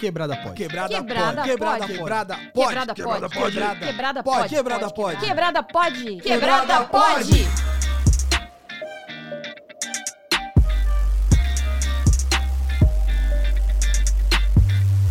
Quebrada pode. Quebrada, Quebrada pode. Quebrada pode. Quebrada pode. Quebrada pode. Quebrada pode. Quebrada pode. Quebrada pode. Quebrada pode.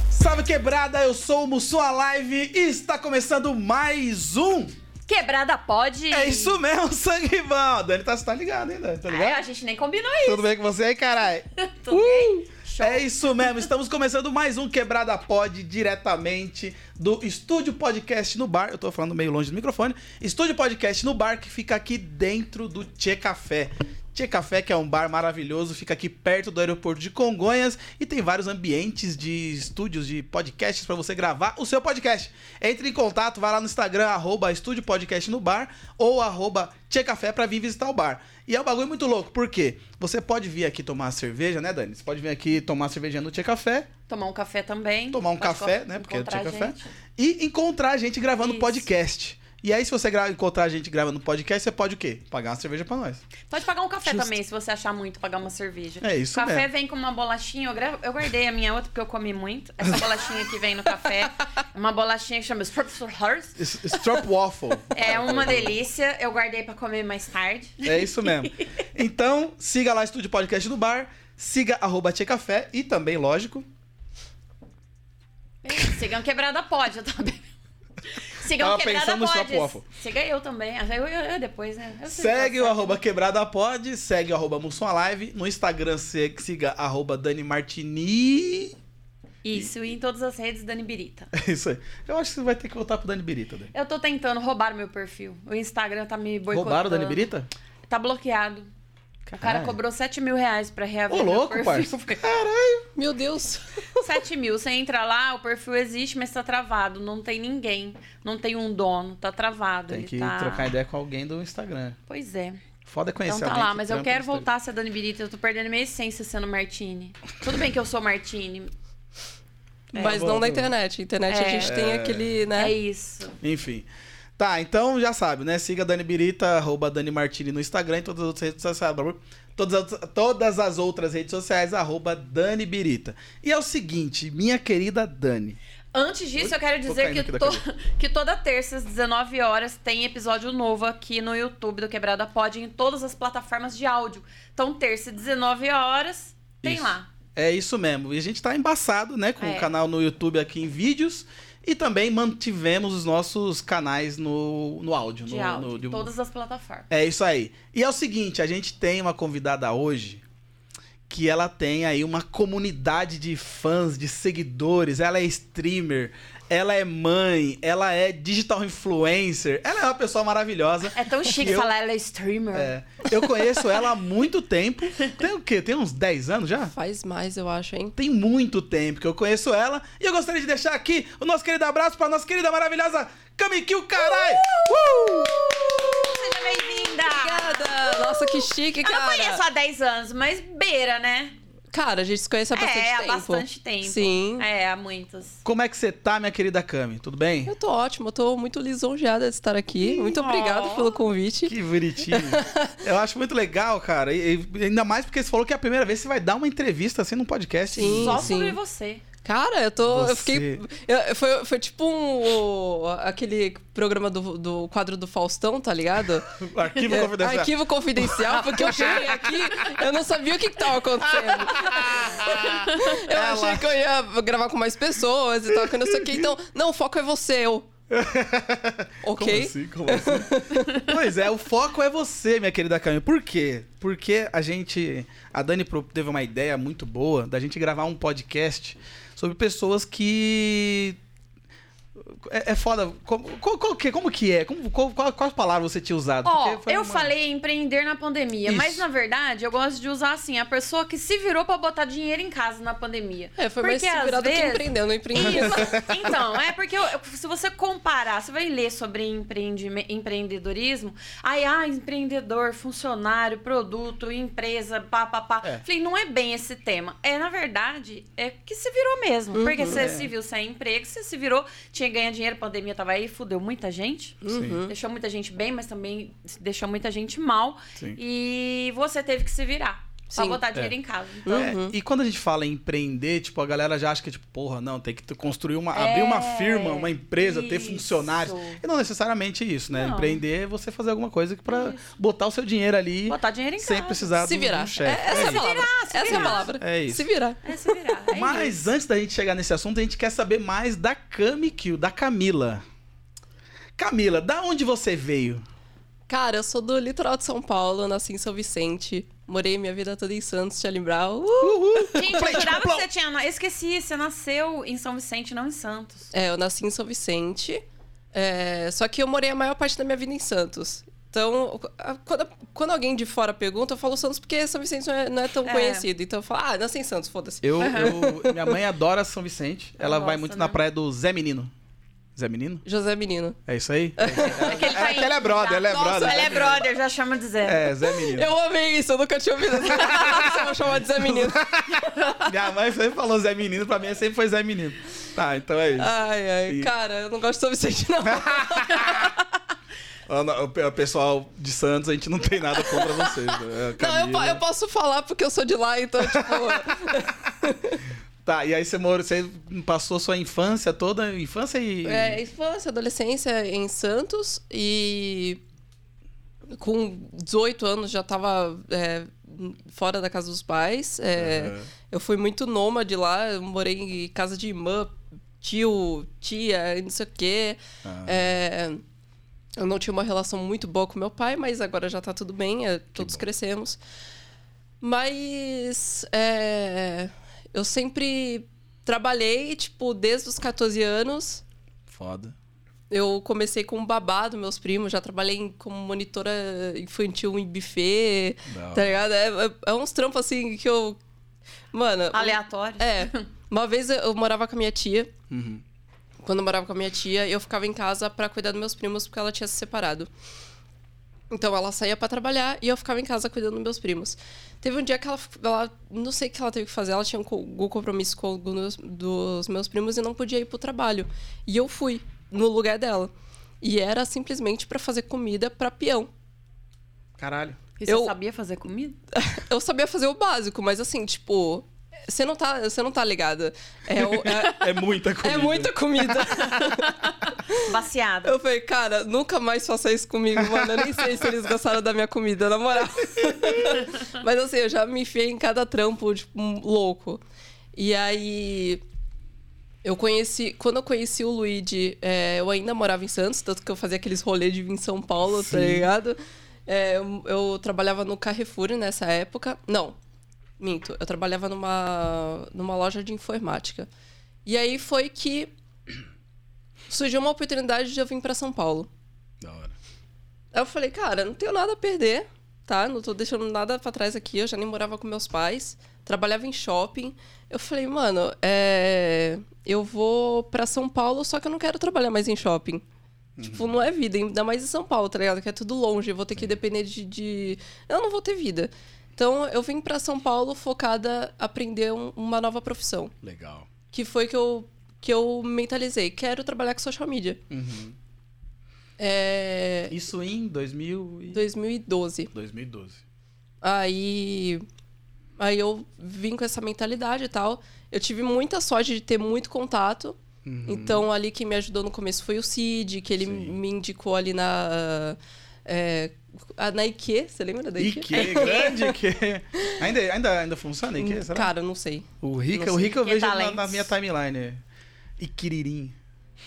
Salve quebrada, eu sou o Mussua Live e está começando mais um. Quebrada pode. É isso mesmo, sangue bom. Dani tá, tá ligado, hein, Dani? Tá É, ligado? a gente nem combinou isso. Tudo bem com você aí, caralho? Tudo bem? É isso mesmo, estamos começando mais um Quebrada Pod diretamente do Estúdio Podcast no Bar. Eu tô falando meio longe do microfone. Estúdio Podcast no Bar que fica aqui dentro do Tchê Café. Tchê Café, que é um bar maravilhoso, fica aqui perto do aeroporto de Congonhas e tem vários ambientes de estúdios de podcasts para você gravar o seu podcast. Entre em contato, vai lá no Instagram, arroba Estúdio Podcast no Bar ou arroba Tchê Café pra vir visitar o bar. E é um bagulho muito louco, por quê? Você pode vir aqui tomar cerveja, né, Dani? Você pode vir aqui tomar cerveja no Tchê Café, Tomar um café também. tomar um Pode café, né? Porque é Tchê Café. E encontrar a gente gravando Isso. podcast. E aí, se você encontrar a gente gravando podcast, você pode o quê? Pagar uma cerveja pra nós. Pode pagar um café Justo. também, se você achar muito, pagar uma cerveja. É isso O café mesmo. vem com uma bolachinha, eu, gra- eu guardei a minha outra porque eu comi muito. Essa bolachinha que vem no café, uma bolachinha que chama Strop Waffle. É uma delícia, eu guardei pra comer mais tarde. É isso mesmo. Então, siga lá Estúdio Podcast no Bar, siga arroba Café e também, lógico, Sigam Quebrada Pode, eu também. Sigam Tava pensando. Stop Waffle. Siga eu também. Ah, Eu, eu, eu depois, né? Eu segue o arroba Quebrada Pod, segue o arroba Mussum Live, no Instagram siga arroba Dani Martini. Isso, e em todas as redes, Dani Birita. Isso aí. Eu acho que você vai ter que voltar pro Dani Birita, Dani. Eu tô tentando roubar meu perfil. O Instagram tá me boicotando. Roubaram o Dani Birita? Tá bloqueado. O cara Caralho. cobrou 7 mil reais pra reaver Ô, louco, perfil. parça. Caralho. Meu Deus. 7 mil. Você entra lá, o perfil existe, mas tá travado. Não tem ninguém. Não tem um dono. Tá travado. Tem Ele que tá... trocar ideia com alguém do Instagram. Pois é. Foda é conhecer Então tá alguém lá, mas eu quero voltar a ser Dani Birita. Eu tô perdendo minha essência sendo Martini. Tudo bem que eu sou Martini. Mas Bom, não na internet. Internet a É. gente tem aquele, né? É isso. Enfim. Tá, então já sabe, né? Siga Dani Birita, arroba Dani Martini no Instagram e todas as outras redes sociais. Todas, as- todas as outras redes sociais, arroba Dani Birita. E é o seguinte, minha querida Dani. Antes disso, eu quero dizer que, to- que toda terça, às 19 horas, tem episódio novo aqui no YouTube do Quebrada Pod em todas as plataformas de áudio. Então, terça, 19 horas, tem Isso. lá. É isso mesmo. E a gente tá embaçado, né? Com É. o canal no YouTube aqui em vídeos. E também mantivemos os nossos canais no, no áudio. De no, áudio. no- de- Todas as plataformas. É isso aí. E é o seguinte, a gente tem uma convidada hoje que ela tem aí uma comunidade de fãs, de seguidores. Ela é streamer, ela é mãe, ela é digital influencer. Ela é uma pessoa maravilhosa. É tão chique Eu- falar ela é streamer. É, eu conheço ela há muito tempo. Tem o quê? Tem uns 10 anos já? Faz mais, eu acho, hein? Tem muito tempo que eu conheço ela. E eu gostaria de deixar aqui o nosso querido abraço para nossa querida maravilhosa Kamikyu Carai! Uh! Seja bem-vinda! Obrigada! Nossa, que chique, Eu não cara. conheço há 10 anos, mas beira, né? Cara, a gente se conhece há bastante é, há tempo. bastante tempo. Sim. É, há muitos. Como é que você tá, minha querida Kami? Tudo bem? Eu tô ótimo, eu tô muito lisonjeada de estar aqui. Muito obrigada Oh. pelo convite. Que bonitinho. Eu acho muito legal, cara. E, e ainda mais porque você falou que é a primeira vez que você vai dar uma entrevista assim num podcast. Sim. Só sobre você. Cara, eu tô. Você- Eu fiquei. eu- foi, foi tipo um. o- aquele programa do, do quadro do Faustão, tá ligado? Arquivo É, confidencial. Arquivo confidencial, porque eu cheguei aqui, eu não sabia o que, que tava acontecendo. Eu Ela- achei que eu ia gravar com mais pessoas e tal, que eu não sei o que. Então, não, o foco é você, eu. ok? Como assim? Como assim? pois é, o foco é você, minha querida Kami. Por quê? Porque a gente. A Dani teve uma ideia muito boa da gente gravar um podcast sobre pessoas que. É, é foda. Como, qual- qual que- como que é? Como, qual, qual, quais palavras você tinha usado? Ó, eu uma- falei empreender na pandemia, Isso. mas na verdade eu gosto de usar assim, a pessoa que se virou pra botar dinheiro em casa na pandemia. É, foi mais Porque, se às virar do que vezes- empreender, eu não empreendi. Isso. Então, é porque eu- se você comparar, você vai ler sobre empreende- empreendedorismo, aí, ah, empreendedor, funcionário, produto, empresa, pá, pá, pá. É. Falei, não é bem esse tema. É, na verdade, é que se virou mesmo. Porque você É. se viu sem emprego, você se virou, tinha que ganhar dinheiro, a pandemia tava aí, fudeu muita gente. Sim. Deixou muita gente bem, mas também deixou muita gente mal. Sim. E você teve que se virar. Pra Sim. botar dinheiro É. em casa. Então, É, e quando a gente fala em empreender, tipo, a galera já acha que, tipo, porra, não, tem que ter- construir uma. abrir uma É, firma, uma empresa, ter isso. funcionários. E não necessariamente isso, né? Não. Empreender é você fazer alguma coisa que pra Isso. botar o seu dinheiro ali botar dinheiro em sem casa. precisar Se do, virar. do chefe. É, essa é, a isso. palavra. se essa é a virar. palavra. É isso. Se virar. É se virar. É Mas isso. antes da gente chegar nesse assunto, a gente quer saber mais da Cami Kill, da Camila. Camila, da onde você veio? Cara, eu sou do litoral de São Paulo, nasci em São Vicente. Morei minha vida toda em Santos, Tia Limbral. Uh! Uhul! Gente, eu jurava que play. você tinha. Esqueci, você nasceu em São Vicente, não em Santos. É, eu nasci em São Vicente. é, só que eu morei a maior parte da minha vida em Santos. Então, quando, quando alguém de fora pergunta, eu falo Santos porque São Vicente não é, não é tão É. conhecido. Então eu falo, ah, nasci em Santos, foda-se. Eu, eu- minha mãe adora São Vicente. Ela vai muito né? na praia do Zé Menino. Zé Menino? José Menino. É isso aí? Aquele É que ela é brother, ela é Nossa, brother. Ela é brother, já chama de Zé. É, Zé Menino. Eu amei isso, eu nunca tinha ouvido essa Você vai chamar de Zé Menino. Minha mãe sempre falou Zé Menino, pra mim sempre foi Zé Menino. Tá, então é isso. Ai, ai, E- cara, eu não gosto de Vicente, não. O pessoal de Santos, a gente não tem nada contra vocês. né? Não, eu, eu posso falar porque eu sou de lá, então, tipo. Tá, e aí você morou, você passou sua infância toda, infância e. É, infância, adolescência em Santos e com 18 anos já tava é, fora da casa dos pais. É, Aham. Eu fui muito nômade lá, eu morei em casa de irmã, tio, tia, não sei o quê. Ah. É, eu não tinha uma relação muito boa com meu pai, mas agora já tá tudo bem, é, todos crescemos. Mas é, eu sempre trabalhei, tipo, desde os 14 anos. Foda. Eu comecei como babá dos meus primos, já trabalhei como monitora infantil em buffet, hora. tá ligado? É, é- é uns trampos assim que eu. Mano. Aleatório. É. Uma vez eu, morava com a minha tia. Uhum. Quando eu morava com a minha tia, eu ficava em casa pra cuidar dos meus primos porque ela tinha se separado. Então ela saía pra trabalhar e eu ficava em casa cuidando dos meus primos. Teve um dia que ela, ela não sei o que ela teve que fazer, ela tinha um algum compromisso com alguns dos meus primos e não podia ir pro trabalho. E eu fui no lugar dela. E era simplesmente pra fazer comida pra peão. Caralho. E você Eu- sabia fazer comida? Eu sabia fazer o básico, mas assim, tipo, você não tá, você não tá ligada. É, o- é- É muita comida. é muita comida. Baseada. Eu falei, cara, nunca mais faça isso comigo, mano. Eu nem sei se eles gostaram da minha comida, na moral. Mas assim, eu já me enfiei em cada trampo, tipo, um louco. E aí. Eu conheci. Quando eu conheci o Luigi, é, eu ainda morava em Santos, tanto que eu fazia aqueles rolês de vir em São Paulo, tá Sim. ligado? É, eu, eu trabalhava no Carrefour nessa época. Não, minto. Eu trabalhava numa, numa loja de informática. E aí foi que surgiu uma oportunidade de eu vir pra São Paulo. Da hora. Aí eu falei, cara, não tenho nada a perder, tá? Não tô deixando nada pra trás aqui. Eu já nem morava com meus pais, trabalhava em shopping. Eu falei, mano, é... eu vou pra São Paulo, só que eu não quero trabalhar mais em shopping. Tipo, não é vida, ainda mais em São Paulo, tá ligado? Que é tudo longe, eu vou ter que depender de, de- Eu não vou ter vida. Então, eu vim pra São Paulo focada a aprender um- uma nova profissão. Legal. Que foi que eu, que eu mentalizei. Quero trabalhar com social media. Uhum. É... Isso em 2000 e... 2012. 2012. Aí, aí eu vim com essa mentalidade e tal. Eu tive muita sorte de ter muito contato. Uhum. Então, ali quem me ajudou no começo foi o Cid, que ele Sim. me indicou ali na. É, a- na IQ, você lembra da IQ? Ike, grande Ike. Ainda, ainda, ainda funciona Ike? Será? Cara, eu não sei. o Rica, não o. Rica eu Que vejo na, na minha timeline. Iquiririm.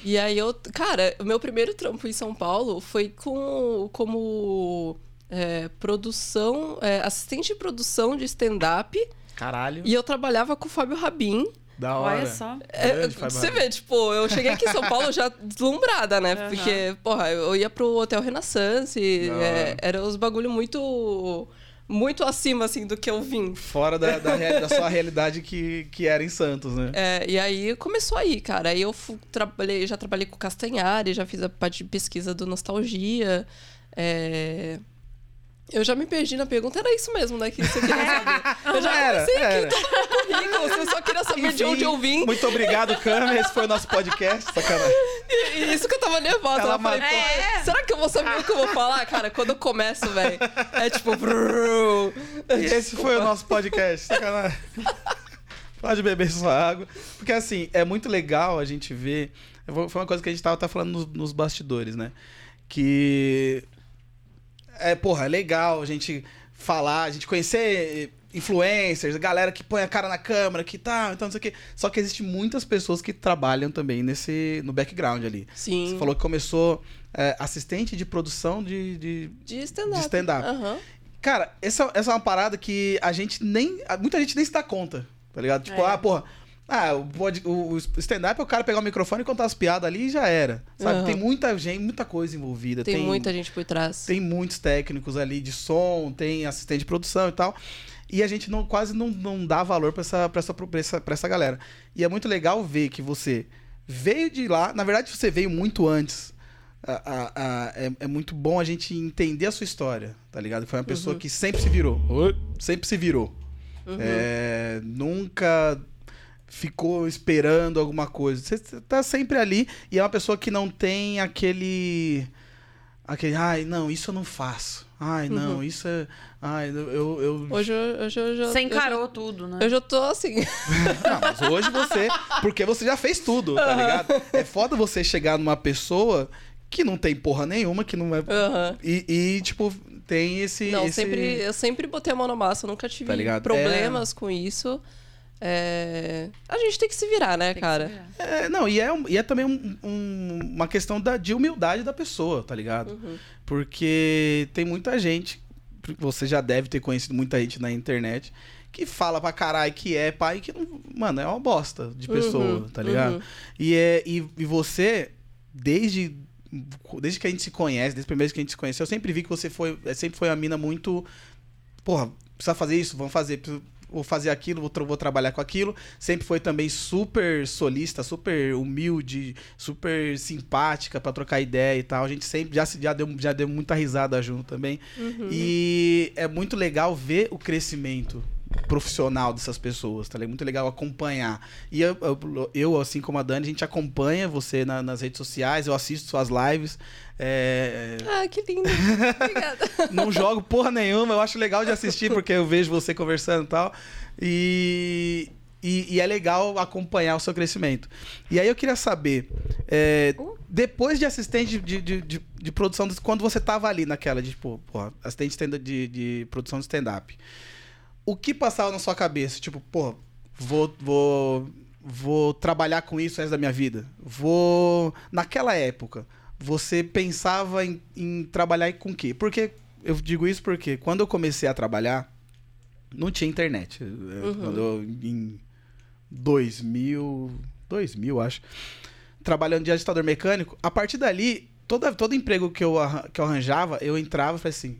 E aí eu. Cara, o meu primeiro trampo em São Paulo foi com, como é, produção. é, assistente de produção de stand-up. Caralho. E eu trabalhava com o Fábio Rabin. Da hora. Olha só. É, você vê, tipo, eu cheguei aqui em São Paulo já deslumbrada, né? Aham. Porque, porra, eu ia pro Hotel Renaissance, é, era uns bagulho muito. Muito acima, assim, do que eu vim. Fora da, da, real- da sua realidade que, que era em Santos, né? É, e aí começou aí, cara. Aí eu fu- trabalhei, já trabalhei com Castanhari, já fiz a parte de pesquisa do Nostalgia. é, Eu já me perdi na pergunta, era isso mesmo, né? Que você queria saber. Eu já Era, comecei aqui era. todo meu currículo, você só queria saber de Enfim, onde eu vim. Muito obrigado, Cami. Esse foi o nosso podcast. Sacanagem. isso que eu tava nervosa. Ela eu falei, pô, É. será que eu vou saber o que eu vou falar? Cara, quando eu começo, velho, é tipo... brrr. E esse foi o nosso podcast. Sacanagem. Pode beber sua água. Porque assim, é muito legal a gente ver. Foi uma coisa que a gente tava até falando nos, nos bastidores, né? Que. É, porra, é legal a gente falar, a gente conhecer influencers, galera que põe a cara na câmera, que tá, então não sei o quê. Só que existe muitas pessoas que trabalham também nesse no background ali. Sim. Você falou que começou é, assistente de produção de- de, De stand-up. De stand-up. Aham. Cara, essa, essa é uma parada que a gente nem. Muita gente nem se dá conta, tá ligado? Tipo, É. ah, porra. Ah, o, o, o stand-up é o cara pegar o microfone e contar as piadas ali e já era. Sabe? Aham. Tem muita gente, muita coisa envolvida. Tem, muita gente por trás. Tem muitos técnicos ali de som, tem assistente de produção e tal. E a gente não, quase não, não dá valor pra essa, pra, essa, pra, essa, pra essa galera. E é muito legal ver que você veio de lá. Na verdade, você veio muito antes. A- a- a- é, é muito bom a gente entender a sua história, tá ligado? Foi uma pessoa que sempre se virou. Sempre se virou. Uhum. É, nunca ficou esperando alguma coisa. Você tá sempre ali e é uma pessoa que não tem aquele. Aquele, ai, não, isso eu não faço. Ai, não, Uhum. isso é. Ai, eu. eu, Hoje, eu- hoje eu já... Você eu já- encarou tudo, né? Eu já tô assim. Não, mas hoje você. Porque você já fez tudo, tá ligado? É foda você chegar numa pessoa que não tem porra nenhuma, que não é. Aham. E, e, tipo, tem esse. Não, esse... sempre, eu sempre botei a mão na massa, eu nunca tive Tá ligado? problemas com isso. É, A gente tem que se virar, né, Tem cara? virar. É, não, e é, e é também um- um- uma questão da, de humildade da pessoa, tá ligado? Uhum. Porque tem muita gente, você já deve ter conhecido muita gente na internet, que fala pra caralho que é pai que não. Mano, é uma bosta de pessoa, Uhum, tá ligado? uhum. E, é, e, e você, desde. Desde que a gente se conhece, desde o primeiro que a gente se conheceu, eu sempre vi que você foi. é, Sempre foi uma mina muito. Porra, precisa fazer isso, vamos fazer. Vou fazer aquilo, vou, tra- vou trabalhar com aquilo. Sempre foi também super solista, super humilde, super simpática pra trocar ideia e tal. A gente sempre já, se- já, deu, já deu muita risada junto também. Uhum. E é muito legal ver o crescimento profissional dessas pessoas, tá ligado? Muito legal acompanhar. E eu, eu, eu, assim como a Dani, a gente acompanha você na- nas redes sociais, eu assisto suas lives. é, Ah, que lindo. Obrigada. não jogo porra nenhuma, eu acho legal de assistir porque eu vejo você conversando e tal. E, e, e é legal acompanhar o seu crescimento. E aí eu queria saber, é, depois de assistente de, de, de, de produção, quando você tava ali naquela, de, tipo, porra, assistente de, de produção de stand-up, o que passava na sua cabeça? Tipo, pô, vou, vou, vou trabalhar com isso o resto da minha vida. Vou. Naquela época, você pensava em, em trabalhar com o quê? Porque eu digo isso porque quando eu comecei a trabalhar, não tinha internet. Eu- Quando eu, em 2000, 2000, acho, trabalhando de agitador mecânico, a partir dali, toda, todo emprego que eu, que eu arranjava, eu entrava e falei assim: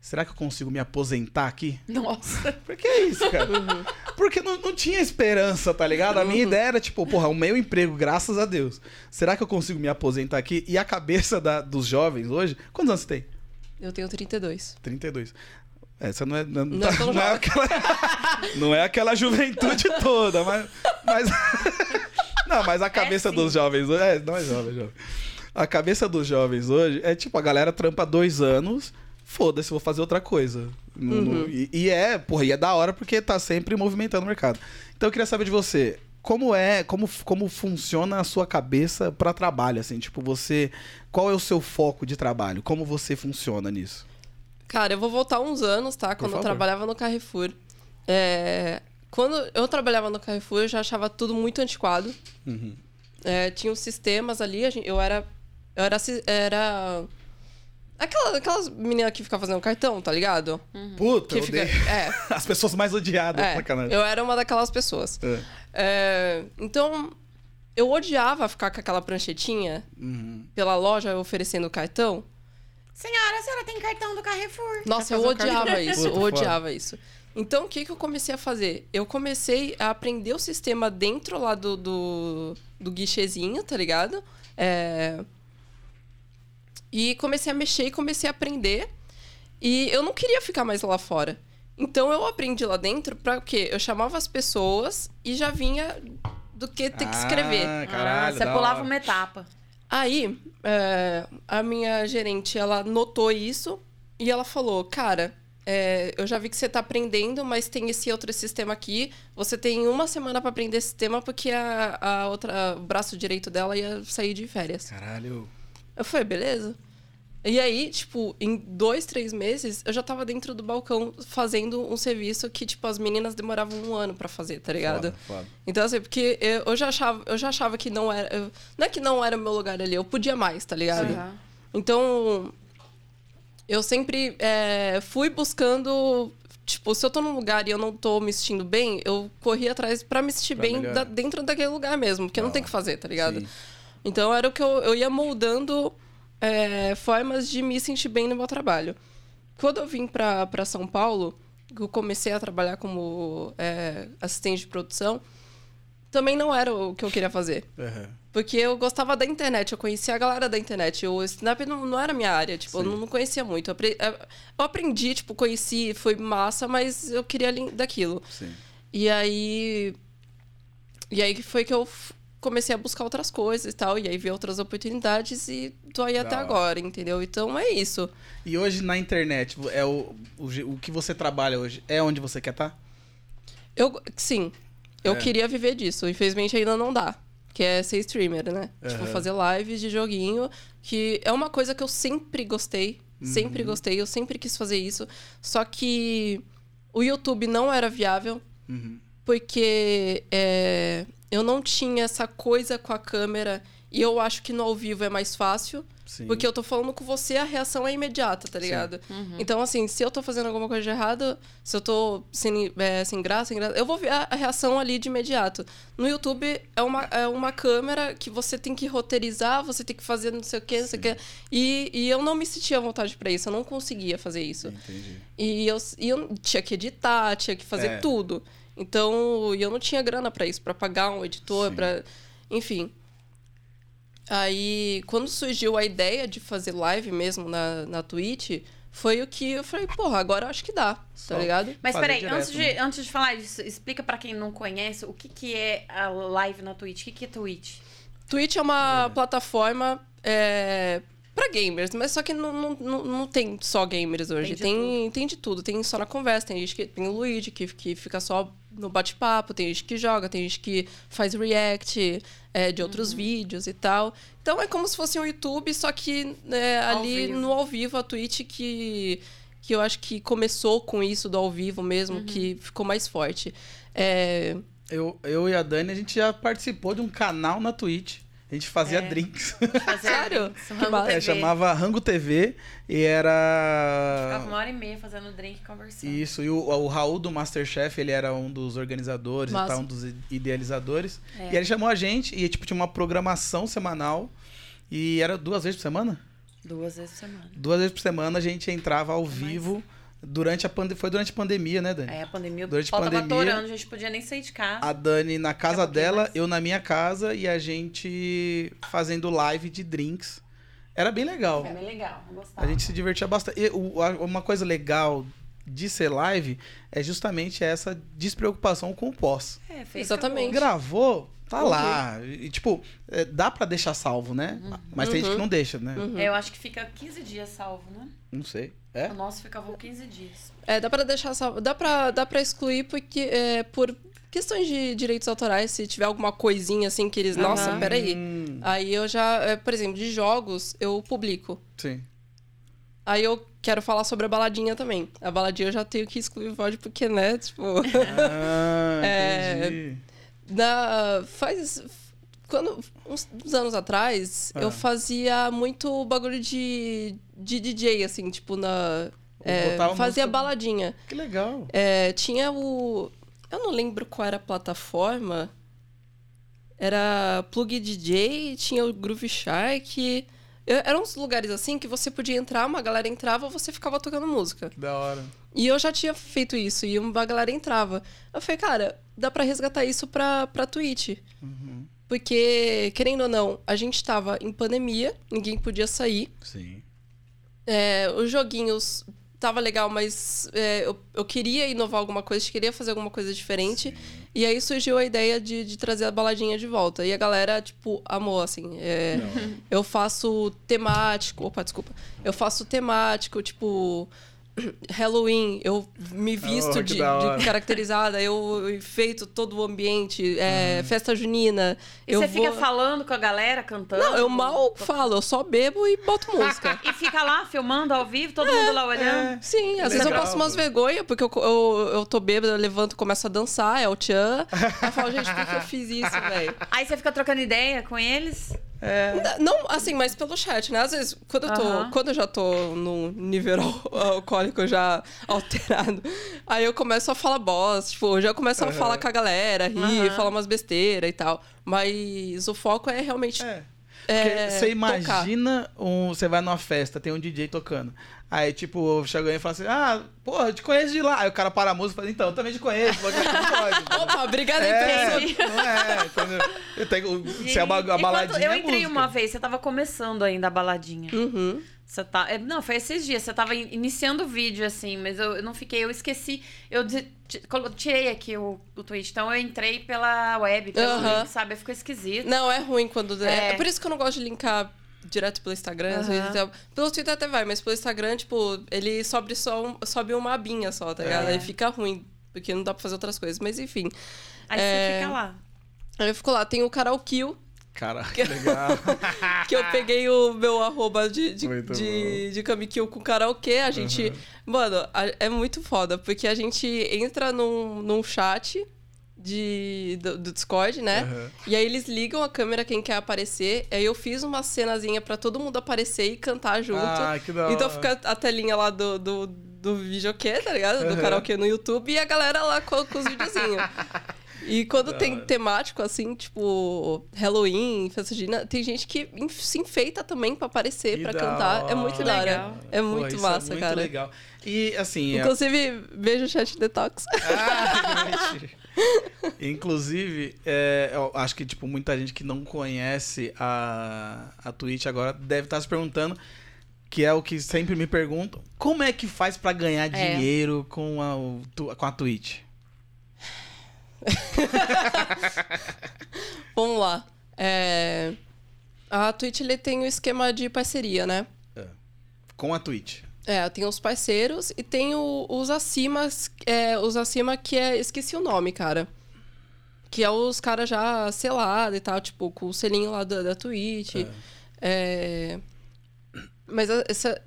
será que eu consigo me aposentar aqui? Nossa. Por que isso, cara? Porque não, não tinha esperança, tá ligado? A minha ideia era, tipo, porra, o meu emprego, graças a Deus. Será que eu consigo me aposentar aqui? E a cabeça da- dos jovens hoje. Quantos anos você tem? Eu tenho 32. 32. Essa não é. Não, Não tá- é não é aquela, não é aquela juventude toda, mas. mas não, mas a cabeça sim. dos jovens hoje. É, não é jovem, é jovem. A cabeça dos jovens hoje é tipo, a galera trampa dois anos, foda-se, vou fazer outra coisa. Uhum. não- e, e é, porra, e é da hora porque tá sempre movimentando o mercado. Então eu queria saber de você. Como é, como, como funciona a sua cabeça pra trabalho, assim? Tipo, você. Qual é o seu foco de trabalho? Como você funciona nisso? Cara, eu vou voltar uns anos, tá? Quando eu trabalhava no Carrefour. É, Quando eu trabalhava no Carrefour, eu já achava tudo muito antiquado. Uhum. É, tinha os sistemas ali, eu era. Eu era. era aquela, aquelas meninas que ficam fazendo cartão, tá ligado? Puta, Que eu fica. odeio. É, As pessoas mais odiadas, é, sacanagem. eu era uma daquelas pessoas. É. É, então, eu odiava ficar com aquela pranchetinha Uhum. pela loja oferecendo cartão. Senhora, a senhora tem cartão do Carrefour. Nossa, eu um odiava isso, Puta, eu foda. odiava isso. Então, o que, que eu comecei a fazer? Eu comecei a aprender o sistema dentro lá do, do, do guichezinho, tá ligado? É... E comecei a mexer e comecei a aprender. E eu não queria ficar mais lá fora. Então, eu aprendi lá dentro pra o quê? Eu chamava as pessoas e já vinha do que ter que escrever. Ah, Ah, caralho, você da pulava hora. uma etapa. Aí, é, a minha gerente, ela notou isso e ela falou, cara, é, eu já vi que você tá aprendendo, mas tem esse outro sistema aqui. Você tem uma semana para aprender esse sistema porque a, a outra, o braço direito dela ia sair de férias. Caralho. Eu falei, beleza. E aí, tipo, em dois, três meses, eu já tava dentro do balcão fazendo um serviço que, tipo, as meninas demoravam um ano para fazer, tá ligado? Foda, foda. Então, assim, porque eu, eu já achava, eu já achava que não era. eu- não é que não era o meu lugar ali, eu podia mais, tá ligado? Aham. Então, eu sempre é, fui buscando. Tipo, se eu tô num lugar e eu não tô me sentindo bem, eu corri atrás pra me sentir Pra bem da- dentro daquele lugar mesmo, porque não Da tem o que fazer, tá ligado? Sim. Então era o que eu, eu ia moldando é, formas de me sentir bem no meu trabalho. Quando eu vim pra, pra São Paulo, que eu comecei a trabalhar como é, assistente de produção, também não era o que eu queria fazer. Aham. Porque eu gostava da internet, eu conhecia a galera da internet. O stand-up não, não era minha área, tipo, eu Sim. não, não conhecia muito. Eu, apre- eu aprendi, tipo, conheci, foi massa, mas eu queria daquilo. Sim. E aí. E aí que foi que eu comecei a buscar outras coisas e tal. E aí vi outras oportunidades e tô aí até agora, entendeu? Então é isso. E hoje na internet, é o, o, o que você trabalha hoje é onde você quer estar? Eu, sim, eu É. queria viver disso. Infelizmente ainda não dá. Que é ser streamer, né? Tipo, Aham. fazer lives de joguinho. Que é uma coisa que eu sempre gostei. Sempre Uhum. gostei. Eu sempre quis fazer isso. Só que o YouTube não era viável. Uhum. Porque é, eu não tinha essa coisa com a câmera. E eu acho que no ao vivo é mais fácil. Sim. Porque eu tô falando com você, a reação é imediata, tá ligado? Então, assim, se eu tô fazendo alguma coisa de errado, se eu tô sem, é, sem graça, sem graça, eu vou ver a, a reação ali de imediato. No YouTube é uma, é uma câmera que você tem que roteirizar, você tem que fazer não sei o quê, não sei o quê. E, e eu não me sentia à vontade pra isso, eu não conseguia fazer isso. Entendi. E eu, e eu tinha que editar, tinha que fazer É. tudo. Então, eu não tinha grana pra isso, pra pagar um editor, para, enfim. Aí, quando surgiu a ideia de fazer live mesmo na, na Twitch, foi o que eu falei, porra, agora eu acho que dá, Só. tá ligado? Mas peraí, direto, antes, de, né? antes de falar isso, explica pra quem não conhece o que, que é a live na Twitch. O que, que é Twitch? Twitch é uma plataforma é, para gamers, mas só que não, não, não, tem só gamers hoje. Tem de Tem, tem, de tudo. Tem só na conversa. Tem gente que tem o Luigi, que, que fica só no bate-papo. Tem gente que joga, tem gente que faz react é, de Uhum. outros vídeos e tal. Então é como se fosse um YouTube, só que é, ali vivo. no ao vivo, a Twitch que, que eu acho que começou com isso do ao vivo mesmo, Uhum. que ficou mais forte. É, Eu, eu e a Dani, a gente já participou de um canal na Twitch. A gente fazia É. drinks. Fazer Sério? drinks, Rango. É, TV. chamava Rango TV e Ficava era. uma hora e meia fazendo drink e conversando. Isso, e o, o Raul do Masterchef, ele era um dos organizadores Massa. e tal, um dos idealizadores. É. E ele chamou a gente e, tipo, tinha uma programação semanal. E era duas vezes por semana? Duas vezes por semana. Duas vezes por semana a gente entrava ao vivo durante a pandemia. Foi durante a pandemia, né, Dani? Aí a pandemia, Durante a pau tava pandemia, atorando, a gente podia nem sair de casa. A Dani na casa um dela, mais. eu na minha casa e a gente fazendo live de drinks. Era bem legal. É bem legal, gostava. A gente se divertia bastante. E uma coisa legal de ser live é justamente essa despreocupação com o pós. É, fez, Exatamente. Gravou, tá Uhum. lá. E, tipo, é, dá pra deixar salvo, né? Mas tem gente que não deixa, né? Uhum. É, eu acho que fica 15 dias salvo, né? Não sei. É? O nosso ficava 15 dias. É, dá pra deixar salvo. Dá pra, dá pra excluir porque, é, por questões de direitos autorais, se tiver alguma coisinha assim que eles. Nossa, peraí. Hum, Aí eu já, é, por exemplo, de jogos, eu publico. sim. Aí eu quero falar sobre a baladinha também. A baladinha eu já tenho que excluir o VOD porque, né, tipo. Ah, É, entendi. Na, faz. Quando, uns, uns anos atrás, Ah. eu fazia muito bagulho de, de DJ, assim, tipo, na. é, fazia música- baladinha. Que legal. É, tinha o. Eu não lembro qual era a plataforma. Era Plug DJ, tinha o Groove Shark. Eu- eram uns lugares assim que você podia entrar, uma galera entrava, você ficava tocando música. Que da hora. E eu já tinha feito isso, e uma galera entrava. Eu falei, cara, dá pra resgatar isso pra, pra Twitch. Uhum. Porque, querendo ou não, a gente tava em pandemia, ninguém podia sair. Sim. É, os joguinhos tava legal, mas é, eu, eu queria inovar alguma coisa, queria fazer alguma coisa diferente. E aí surgiu a ideia de, de trazer a baladinha de volta. E a galera, tipo, amou, assim. É, eu faço temático. Opa, desculpa. Eu faço temático, tipo. Halloween, eu me visto Oh, de, de caracterizada, eu enfeito todo o ambiente, é, festa junina. E eu você vou... fica falando com a galera, cantando? Não, eu mal falo, eu só bebo e boto música. E fica lá filmando ao vivo, todo mundo lá olhando. Sim, às vezes eu Legal, passo umas vergonhas, porque eu, eu, eu tô bêbada, eu levanto e começo a dançar, é o tchan. Aí eu falo, gente, por que eu fiz isso, velho? Aí você fica trocando ideia com eles? N- Não, assim, mas pelo chat, né? Às vezes, quando eu tô. Quando eu já tô num nível al- alcoólico já alterado, aí eu começo a falar bosta, tipo, já começo a falar com a galera, rir, falar umas besteiras e tal. Mas o foco é realmente. É. É, Porque você tocar. imagina, um, você vai numa festa, tem um DJ tocando. Aí, tipo, chega alguém e fala assim: Ah, porra, eu te conheço de lá. Aí o cara para a música e fala: Então, eu também te conheço, porque não pode. Opa, obrigada É, não é, entendeu? Eu tenho, se a, baladinha eu é entrei música. uma vez, você tava começando ainda a baladinha. Uhum. Você tá. é, Não, foi esses dias. Você tava in- iniciando o vídeo, assim, mas eu, eu não fiquei, eu esqueci. Eu tirei aqui o, o tweet. Então eu entrei pela web, pelo Aham. link, sabe? Ficou esquisito. Não, é ruim quando. É. É. por isso que eu não gosto de linkar direto pelo Instagram. então, pelo Twitter até vai, mas pelo Instagram, tipo, ele sobe só um- sobe uma abinha só, tá ligado? É. Aí fica ruim, porque não dá pra fazer outras coisas. Mas enfim. Aí É. você fica lá. Aí eu fico lá, tem o karaokê, Cara, que legal. que eu peguei o meu arroba de, de, Muito de, de Kamikyo com karaokê. A gente. Mano, a- é muito foda, porque a gente entra num, num chat. De, do, do Discord, né? Aham. E aí eles ligam a câmera quem quer aparecer. Aí eu fiz uma cenazinha pra todo mundo aparecer e cantar junto. Ah, que da hora. então fica a telinha lá do, do, do videokê, tá ligado? Do Aham. karaokê no YouTube e a galera lá com, com os videozinhos. E quando tem temático, assim, tipo Halloween, festa junina, tem gente que se enfeita também pra aparecer, Que pra cantar. É muito legal. É Pô, muito isso massa, é muito cara. legal. E assim. é- Inclusive, beijo chat detox. Ah. Inclusive, é, eu acho que tipo, muita gente que não conhece a, a Twitch agora deve estar se perguntando, que é o que sempre me perguntam, como é que faz pra ganhar É. dinheiro com a, com a Twitch? Vamos lá. É, A Twitch ele tem o esquema de parceria, né? Com a Twitch. É, tem os parceiros e tem o- os acima, é, os acima que é. Esqueci o nome, cara. Que é os caras já selados e tal, tipo, com o selinho lá da, da Twitch. É. Mas a- essa.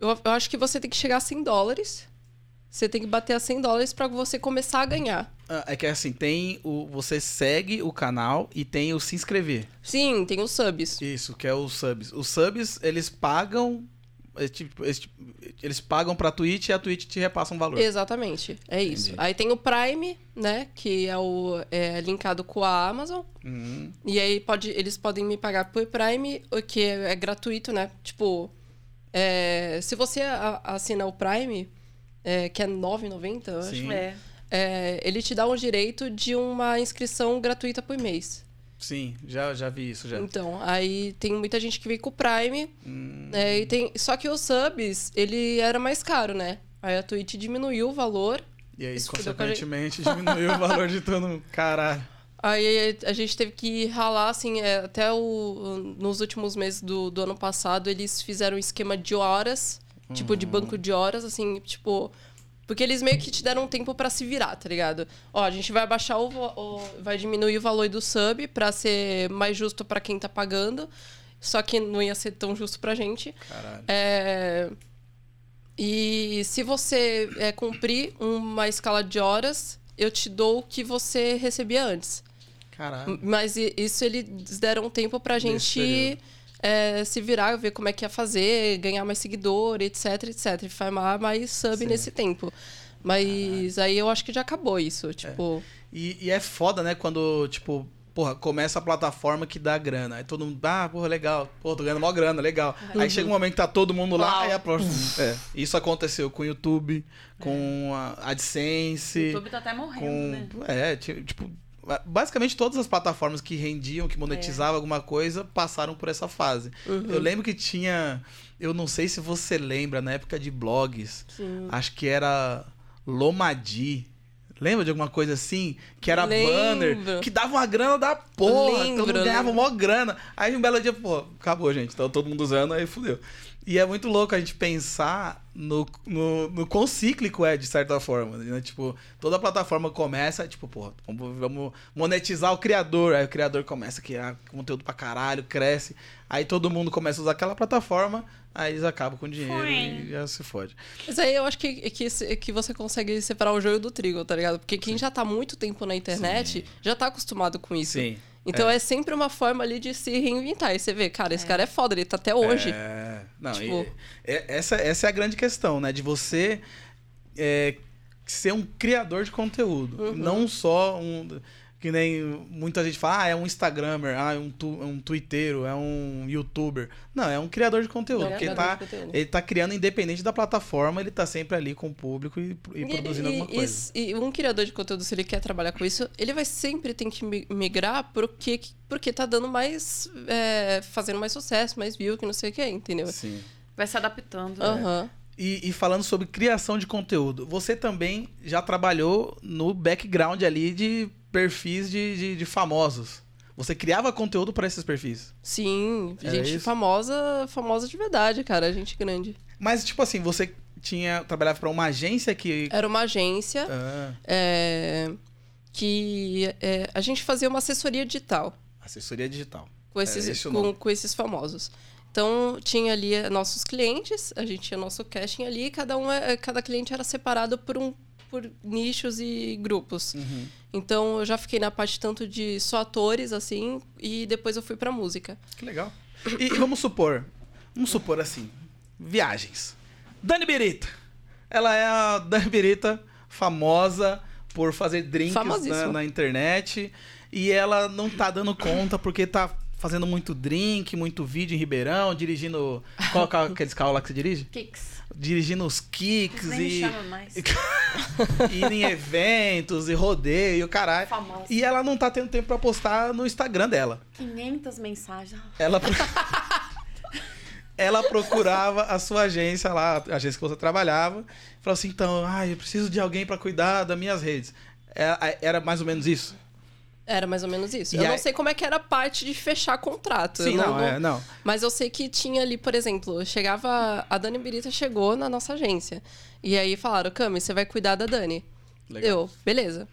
Eu, eu acho que você tem que chegar a 100 dólares. Você tem que bater a 100 dólares pra você começar a ganhar. Ah, É que assim, tem o. Você segue o canal e tem o se inscrever. Sim, tem os subs. Isso, que é os subs. Os subs, eles pagam. é tipo- é tipo- Eles pagam pra Twitch e a Twitch te repassa um valor. Exatamente, é isso. Aí tem o Prime, né? Que é o é linkado com a Amazon. Uhum. E aí pode, eles podem me pagar por Prime, o que é, é gratuito, né? Tipo, é, se você assina o Prime, é, que é R$ 9,90, eu acho, Sim. É. é, ele te dá um direito de uma inscrição gratuita por mês. Sim, já, já vi isso já. Então, aí tem muita gente que vem com o Prime, Hum, né? E tem, só que os subs, ele era mais caro, né? Aí a Twitch diminuiu o valor. e aí, isso fudeu com a gente. consequentemente, diminuiu o valor de todo. Caralho. Aí a gente teve que ralar, assim, é, até o, nos últimos meses do, do ano passado, eles fizeram um esquema de horas, tipo, de banco de horas, assim, tipo. Porque eles meio que te deram um tempo pra se virar, tá ligado? Ó, a gente vai abaixar o, o- vai diminuir o valor do sub pra ser mais justo pra quem tá pagando. Só que não ia ser tão justo pra gente. Caralho. É, E se você é, cumprir uma escala de horas, eu te dou o que você recebia antes. Caralho. Mas isso eles deram um tempo pra gente. É, se virar, ver como é que ia fazer, ganhar mais seguidor, etc, etc. E farmar mais sub Sim. nesse tempo. Mas aí eu acho que já acabou isso. Tipo, E, e é foda, né? Quando, tipo, porra, começa a plataforma que dá grana. Aí todo mundo, ah, porra, legal. Pô, tô ganhando mó grana, legal. Aí chega um momento que tá todo mundo lá, Uau. aí a próxima. é, isso aconteceu com o YouTube, com a AdSense. O YouTube tá até morrendo, com. né? É, ti- tipo, Basicamente, todas as plataformas que rendiam, que monetizavam alguma coisa, passaram por essa fase. Uhum. Eu lembro que tinha. Eu não sei se você lembra, na época de blogs, Sim. acho que era Lomadi. Lembra de alguma coisa assim? Que era Lembro. banner, que dava uma grana da porra. Lembro, todo mundo ganhava mó grana. Aí um belo dia, pô, acabou, gente. Então todo mundo usando, aí fudeu. E é muito louco a gente pensar no, no, no quão cíclico é, de certa forma. Né? Tipo, toda plataforma começa, tipo, pô, vamos, vamos monetizar o criador. Aí o criador começa a criar conteúdo pra caralho, cresce. Aí todo mundo começa a usar aquela plataforma, aí eles acabam com dinheiro Foi. e já se fode. Mas aí eu acho que, que, que você consegue separar o joio do trigo, tá ligado? Porque quem já tá muito tempo na internet já tá acostumado com isso. Sim. Então é. sempre uma forma ali de se reinventar. E você vê, cara, esse cara é foda, ele tá até hoje. É, não, Tipo- e- e- essa, essa é a grande questão, né? De você é, ser um criador de conteúdo. Uhum. Não só um. Que nem muita gente fala, ah, é um Instagrammer, ah, é um, tu, é um Twitteiro, é um youtuber. Não, é um criador de conteúdo. É porque ele tá, conteúdo. ele tá criando independente da plataforma, ele tá sempre ali com o público e, e produzindo alguma coisa. E, um criador de conteúdo, se ele quer trabalhar com isso, ele vai sempre ter que mi- migrar porque, porque tá dando mais. é, fazendo mais sucesso, mais view, que não sei o que, entendeu? Sim. Vai se adaptando. né? Aham. E, e falando sobre criação de conteúdo, você também já trabalhou no background ali de perfis de, de, de famosos. Você criava conteúdo para esses perfis. Sim, Era gente isso? famosa, famosa de verdade, cara, gente grande. Mas, tipo assim, você tinha trabalhava para uma agência que. Era uma agência Ah, é, que é, a gente fazia uma assessoria digital assessoria digital. com É, esses, esse com, com esses famosos. Então, tinha ali nossos clientes, a gente tinha nosso casting ali, e cada, um, é- cada cliente era separado por, um, por nichos e grupos. Uhum. Então, eu já fiquei na parte tanto de só atores, assim, e depois eu fui pra música. Que legal. E, e vamos supor, vamos supor assim, viagens. Dani Birita. Ela é a Dani Birita, famosa por fazer drinks na, na internet. E ela não tá dando conta porque tá fazendo muito drink, muito vídeo em Ribeirão, dirigindo. Qual carro, aqueles carros lá que você dirige? Kicks. Dirigindo os kicks e. chama mais. indo em eventos e rodeio, caralho. Famosa. E ela não tá tendo tempo pra postar no Instagram dela. 500 mensagens. Ela, ela procurava a sua agência lá, a agência que você trabalhava, e falou assim: então, ai, eu preciso de alguém pra cuidar das minhas redes. Era, era mais ou menos isso? Era mais ou menos isso. E eu aí- não sei como é que era a parte de fechar contrato. Sim, eu não, é, não. Mas eu sei que tinha ali, por exemplo, chegava. A Dani Birita chegou na nossa agência. E aí falaram, Cami, você vai cuidar da Dani. Legal. Eu, beleza.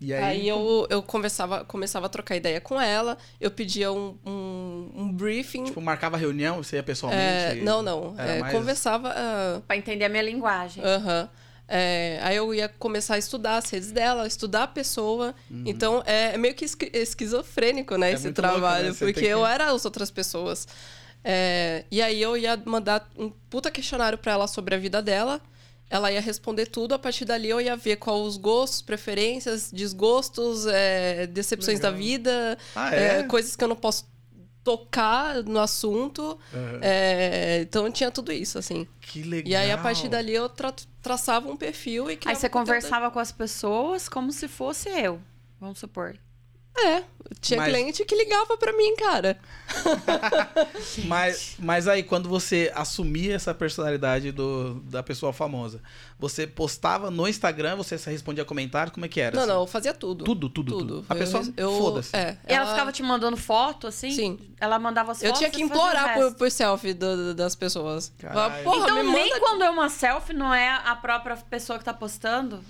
E Aí, aí, eu, eu conversava, começava a trocar ideia com ela, eu pedia um, um, um briefing. tipo, marcava reunião, você ia pessoalmente? É, não, não. É, mais- Conversava. ah, Pra entender a minha linguagem. Aham. É, aí eu ia começar a estudar as redes dela, estudar a pessoa. Então é, é meio que esqui- esquizofrênico, né, Uhum. É esse muito louco, trabalho. né? Porque que- eu era as outras pessoas. É, e aí eu ia mandar um puta questionário pra ela sobre a vida dela. Ela ia responder tudo, a partir dali eu ia ver quais os gostos, preferências, desgostos, é, decepções Legal. da vida, Ah, é, coisas que eu não posso tocar no assunto. Aham. É, então tinha tudo isso, assim. Que legal. E aí, a partir dali, eu tra- traçava um perfil e Aí você conversava com as pessoas como se fosse eu. Vamos supor. É, tinha Mas- cliente que ligava pra mim, cara. Mas, mas aí, quando você assumia essa personalidade do, da pessoa famosa, você postava no Instagram, você respondia comentários, como é que era? Não, assim? não, eu fazia tudo. Tudo, tudo, tudo. A Eu- pessoa, eu, foda-se. É, E ela, ficava te mandando foto, assim? Sim. Ela mandava as Eu fotos. tinha que implorar por, por selfie do- do- das pessoas. Porra, Então, me nem manda... quando é uma selfie, não é a própria pessoa que tá postando?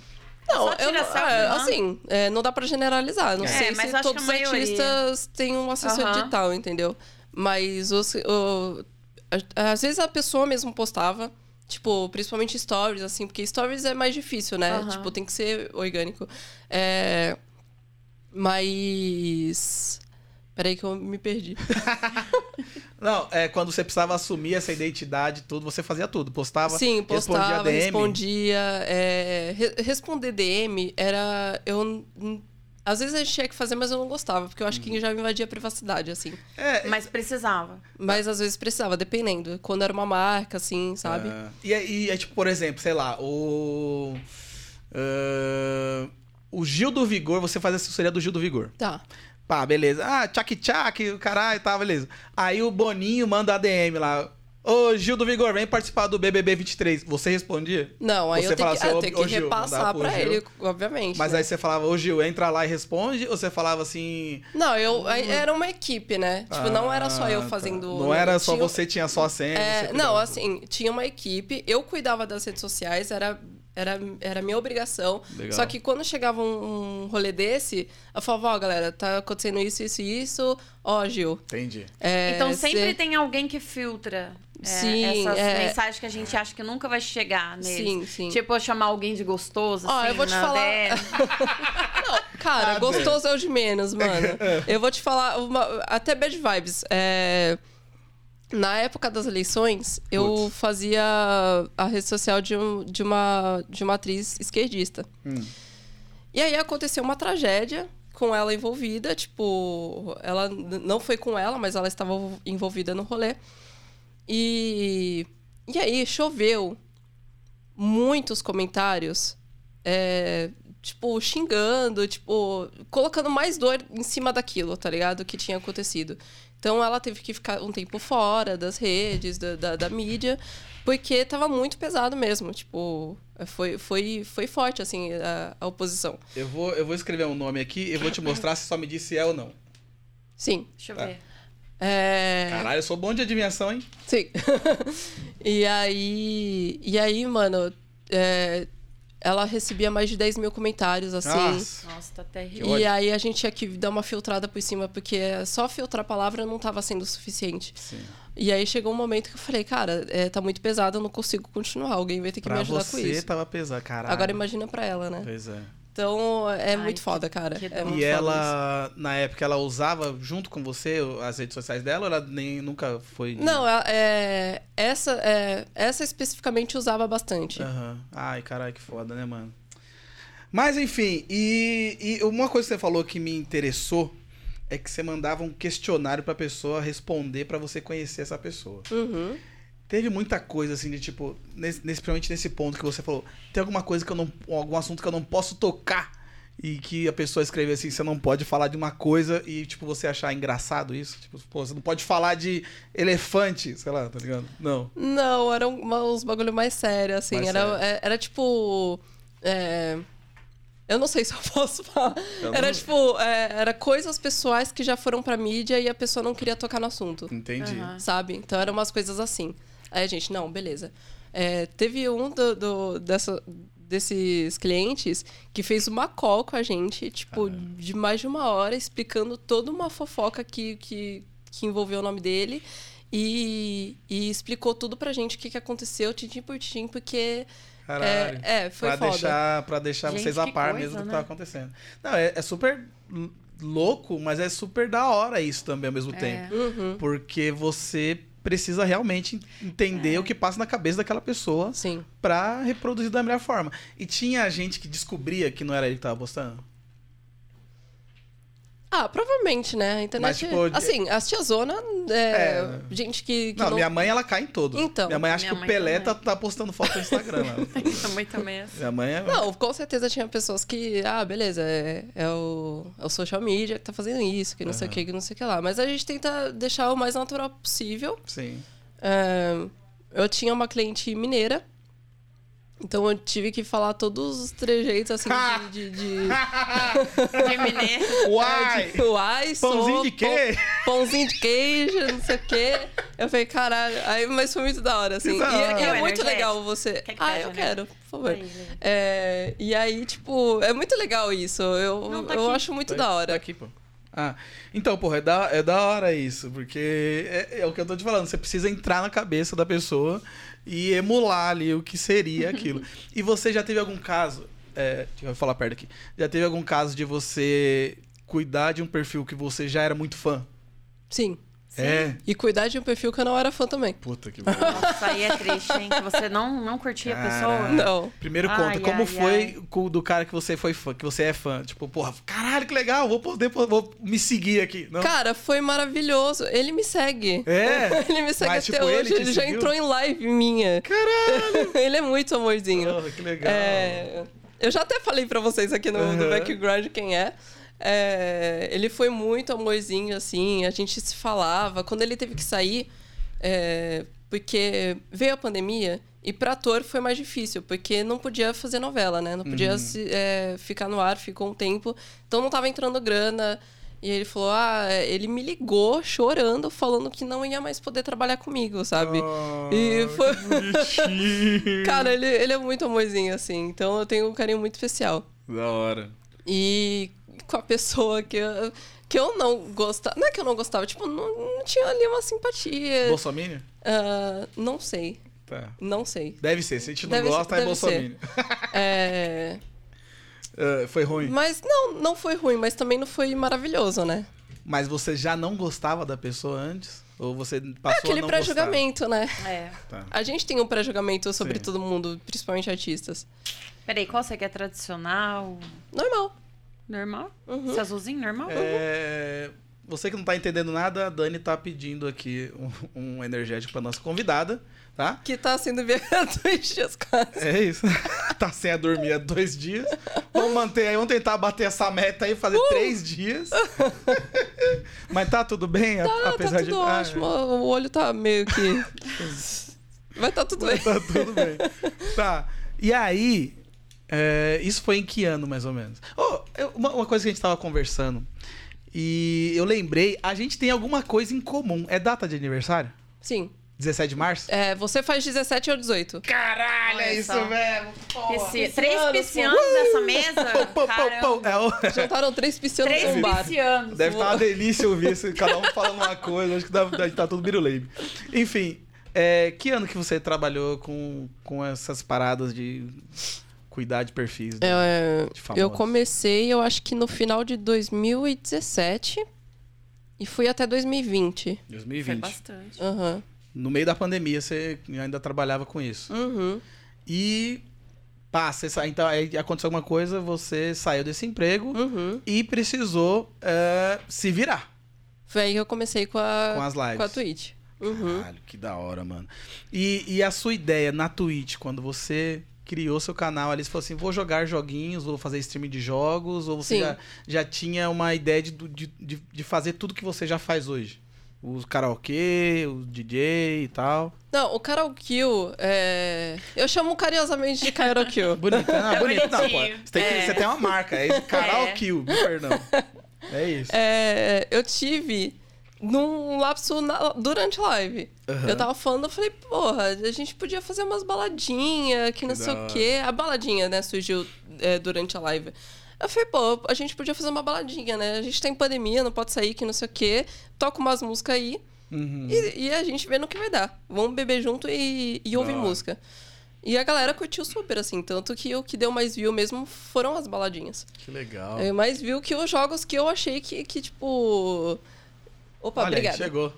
Não, eu é, não? assim, é, não dá pra generalizar. Não É, sei mas se todos os maioria. artistas têm um assessor Aham. digital, entendeu? Mas os, o- a- às vezes a pessoa mesmo postava, tipo, principalmente stories, assim, porque stories é mais difícil, né? Aham. Tipo, tem que ser orgânico. É, mas. Peraí que eu me perdi. Não, é quando você precisava assumir essa identidade, tudo, você fazia tudo. Postava, Sim, respondia postava, DM. respondia. é, re- responder DM era. Eu. Às vezes a gente tinha que fazer, mas eu não gostava, porque eu acho Uhum. que já invadia a privacidade, assim. É, Mas precisava. Mas às vezes precisava, dependendo. Quando era uma marca, assim, sabe? Ah, e aí, é tipo, por exemplo, sei lá, o. ah, o Gil do Vigor, você faz a assessoria do Gil do Vigor. Tá. Pá, beleza. Ah, tchac tchac, o caralho, tá, beleza. Aí o Boninho manda ADM lá. Ô, Gil do Vigor, vem participar do BBB 23. Você respondia? Não, aí Você eu tenho que, assim, eu tenho que Gil, repassar pra Gil. ele, obviamente. Mas né? aí você falava, ô Gil, entra lá e responde? Ou você falava assim. Não, eu aí era uma equipe, né? Tipo, não era só eu Ah, tá. fazendo. Não era só tinha- você, tinha só a senha. É, não, assim, tinha uma equipe, eu cuidava das redes sociais, era, era, era minha obrigação. Legal. Só que quando chegava um, um rolê desse, eu falava, ó, galera, tá acontecendo isso, isso e isso. Ó, Gil. Entendi. é, Então sempre cê- tem alguém que filtra é, Sim, essas é. mensagens que a gente acha que nunca vai chegar neles. Sim, sim. Tipo, eu chamar alguém de gostoso, Ó, assim, eu vou te falar-. Não, cara, Ah, gostoso é o de menos, mano. Eu vou te falar, uma- até bad vibes. É, na época das eleições, eu fazia a rede social de, um- de uma, de uma atriz esquerdista. Hum. E aí aconteceu uma tragédia com ela envolvida, tipo, ela não foi com ela, mas ela estava envolvida no rolê. E, e aí choveu muitos comentários, é, tipo, xingando, tipo, colocando mais dor em cima daquilo, tá ligado? Que tinha acontecido. Então ela teve que ficar um tempo fora das redes, da, da, da mídia, porque tava muito pesado mesmo. Tipo, foi, foi, foi forte, assim, a, a oposição. Eu vou, eu vou escrever um nome aqui e vou te mostrar se só me diz se é ou não. Sim. Deixa eu Tá. ver. É... Caralho, eu sou bom de adivinhação, hein? Sim. e aí. E aí, mano, é, ela recebia mais de 10 mil comentários, assim. Nossa. Nossa, tá terrível. E aí a gente tinha que dar uma filtrada por cima, porque só filtrar a palavra não tava sendo suficiente. Sim. E aí chegou um momento que eu falei, cara, é, tá muito pesado, eu não consigo continuar. Alguém vai ter que Pra me ajudar com você isso. tava pesado, caralho. Agora imagina pra ela, né? Pois é. Então é Ai, muito que- foda, cara. que É dó. muito E foda ela, na época, ela usava junto com você as redes sociais dela ou ela nem, nunca foi. isso. Não, é, é- essa, é, essa especificamente usava bastante. Aham. Ai, caralho, que foda, né, mano? Mas, enfim, e, e uma coisa que você falou que me interessou é que você mandava um questionário pra pessoa responder pra você conhecer essa pessoa. Uhum. Teve muita coisa assim de tipo, nesse, nesse- principalmente nesse ponto que você falou, tem alguma coisa que eu não. algum assunto que eu não posso tocar e que a pessoa escreve assim, você não pode falar de uma coisa e, tipo, você achar engraçado isso. Tipo, pô, você não pode falar de elefante, sei lá, tá ligado? Não. Não, eram uns bagulho mais sério, assim. Mais era, sério. é- era tipo. é, Eu não sei se eu posso falar. Eu Era não- tipo. é, era coisas pessoais que já foram pra mídia e a pessoa não queria tocar no assunto. Entendi. Aham. Sabe? Então eram umas coisas assim. Aí a gente, não, beleza. É, teve um do, do- dessa, desses clientes que fez uma call com a gente, tipo, de mais de uma hora, explicando toda uma fofoca que, que, que envolveu o nome dele. E, e explicou tudo pra gente o que, que aconteceu, tintim por tintim, porque. Caralho. É, é, foi pra foda. deixar, pra deixar Gente, vocês a que par coisa, mesmo do que né? tava acontecendo. Não, é, é super louco, mas é super da hora isso também ao mesmo É. tempo. Uhum, Porque você precisa realmente entender É. o que passa na cabeça daquela pessoa pra reproduzir da melhor forma. E tinha gente que descobria que não era ele que tava postando? Ah, provavelmente, né? A internet. Mas, tipo, assim, as tiazona é, É. gente que. que Não, não, minha mãe ela cai em todos. Então. minha mãe acha Minha que o mãe Pelé também. tá, tá postando foto no Instagram. lá. Minha mãe também é assim. minha mãe é. Não, com certeza tinha pessoas que, ah, beleza, é, é o, é o social media que tá fazendo isso, que não sei o que, que não sei o que lá. Mas a gente tenta deixar o mais natural possível. Sim. É, eu tinha uma cliente mineira, então eu tive que falar todos os trejeitos, assim, de... de, de... De mineiro. Uai! de uai, Pãozinho sou, de quê? pão- Pãozinho de queijo, não sei o quê. Eu falei, caralho. Aí, mas foi muito da hora, assim. Que E, hora. e é muito legal você. Quer que ah, eu o quero, por favor. Aí. É, e aí, tipo, é muito legal isso. Eu, Não, tá eu acho muito Tá- da Tá hora. aqui, pô. Ah, então, porra, é da, é da hora isso, porque é, é o que eu tô te falando, você precisa entrar na cabeça da pessoa e emular ali o que seria aquilo. e você já teve algum caso, é, deixa eu falar perto aqui, já teve algum caso de você cuidar de um perfil que você já era muito fã? Sim. É. E cuidar de um perfil que eu não era fã também. Puta que Nossa, aí é triste, hein? Que você não, não curtia a pessoa. Não. Primeiro Ai, conta, como ai, foi ai. com o do cara que você foi fã, que você é fã? Tipo, porra, caralho, que legal, vou poder vou me seguir aqui. Não? Cara, foi maravilhoso. Ele me segue. É? Ele me segue Mas, até tipo, ele hoje. te Ele, já entrou em live minha. Caralho! ele é muito amorzinho. Porra, que legal. É, Eu já até falei pra vocês aqui no, no Uhum. background quem é. É, Ele foi muito amorzinho, assim, a gente se falava. Quando ele teve que sair, é, porque veio a pandemia, e pra ator foi mais difícil, porque não podia fazer novela, né? Não podia Uhum. se- é, ficar no ar, ficou um tempo. Então não tava entrando grana. E ele falou: ah, ele me ligou chorando, falando que não ia mais poder trabalhar comigo, sabe? E foi. Cara, ele, ele é muito amorzinho, assim. Então eu tenho um carinho muito especial. Da hora. E com a pessoa que eu, que eu não gostava. Não é que eu não gostava, tipo, não, não tinha ali uma simpatia. Bolsominion? Ah, não sei. Tá. Não sei. Deve ser. Se a gente não Deve- gosta, é deve Bolsominion. É, Ah, foi ruim. Mas não, não foi ruim, mas também não foi maravilhoso, né? Mas você já não gostava da pessoa antes? Ou você passou É aquele pré-julgamento, né? É. Tá. A gente tem um pré-julgamento sobre Sim. todo mundo, principalmente artistas. Peraí, qual você quer? Tradicional? Normal. Normal? Uhum. Esse azulzinho, normal? É, Você que não tá entendendo nada, a Dani tá pedindo aqui um, um energético pra nossa convidada, tá? Que tá sendo enviado dois dias quase. É isso. tá sem a dormir há dois dias. Vamos manter aí, vamos tentar bater essa meta aí, fazer três dias. Mas tá tudo bem, a- Ah, apesar tá de. tudo Ah, ótimo. O olho tá meio que. Vai tá tudo bem. Tá tudo bem. Tá. E aí, é, isso foi em que ano, mais ou menos? Oh, eu- uma, uma coisa que a gente tava conversando. E eu lembrei, a gente tem alguma coisa em comum. É data de aniversário? Sim. 17 de março? É, você faz 17 ou 18. Caralho, Olha é isso só. mesmo. Pisci- Três piscianos, piscianos nessa mesa? Pô, pô, pô. É o- Juntaram três piscianos Três num bar. piscianos. Deve estar uma delícia ouvir isso, cada um falando uma coisa, acho que deve, estar tudo biruleibe. Enfim, é, que ano que você trabalhou com, com essas paradas de cuidar de perfis? né? É, De famosos. eu comecei, eu acho que no final de 2017 e fui até 2020. Foi 2020. bastante. Aham. No meio da pandemia, você ainda trabalhava com isso. Uhum. E passa, sa- então aí aconteceu alguma coisa, você saiu desse emprego Uhum. e precisou é, se virar Foi aí que eu comecei com a, com as lives. com a Twitch. Uhum. Caralho, que da hora, mano. E, e a sua ideia na Twitch, quando você criou seu canal ali, você falou assim, vou jogar joguinhos, vou fazer streaming de jogos, ou você já, já tinha uma ideia de, de, de, fazer tudo que você já faz hoje? Os karaokê, o DJ e tal. Não, o Kill, é... eu chamo carinhosamente de Kill. Bonito, não, É bonito. Não, pô, você, tem É. você tem uma marca, é karaokê, perdão. É isso. É, eu tive num lapso na- durante a live. Aham. Eu tava falando, eu falei, porra, a gente podia fazer umas baladinhas, que não sei o quê. A baladinha, né, surgiu é, durante a live. Eu falei, pô, a gente podia fazer uma baladinha, né? A gente tá em pandemia, não pode sair, que não sei o quê. Toca umas músicas aí Uhum. e, e a gente vê no que vai dar. Vamos beber junto e, e ouvir música. E a galera curtiu super, assim. Tanto que o que deu mais view mesmo foram as baladinhas. Que legal. É, mais view que os jogos que eu achei que, que tipo. Opa, Olha, obrigada. chegou.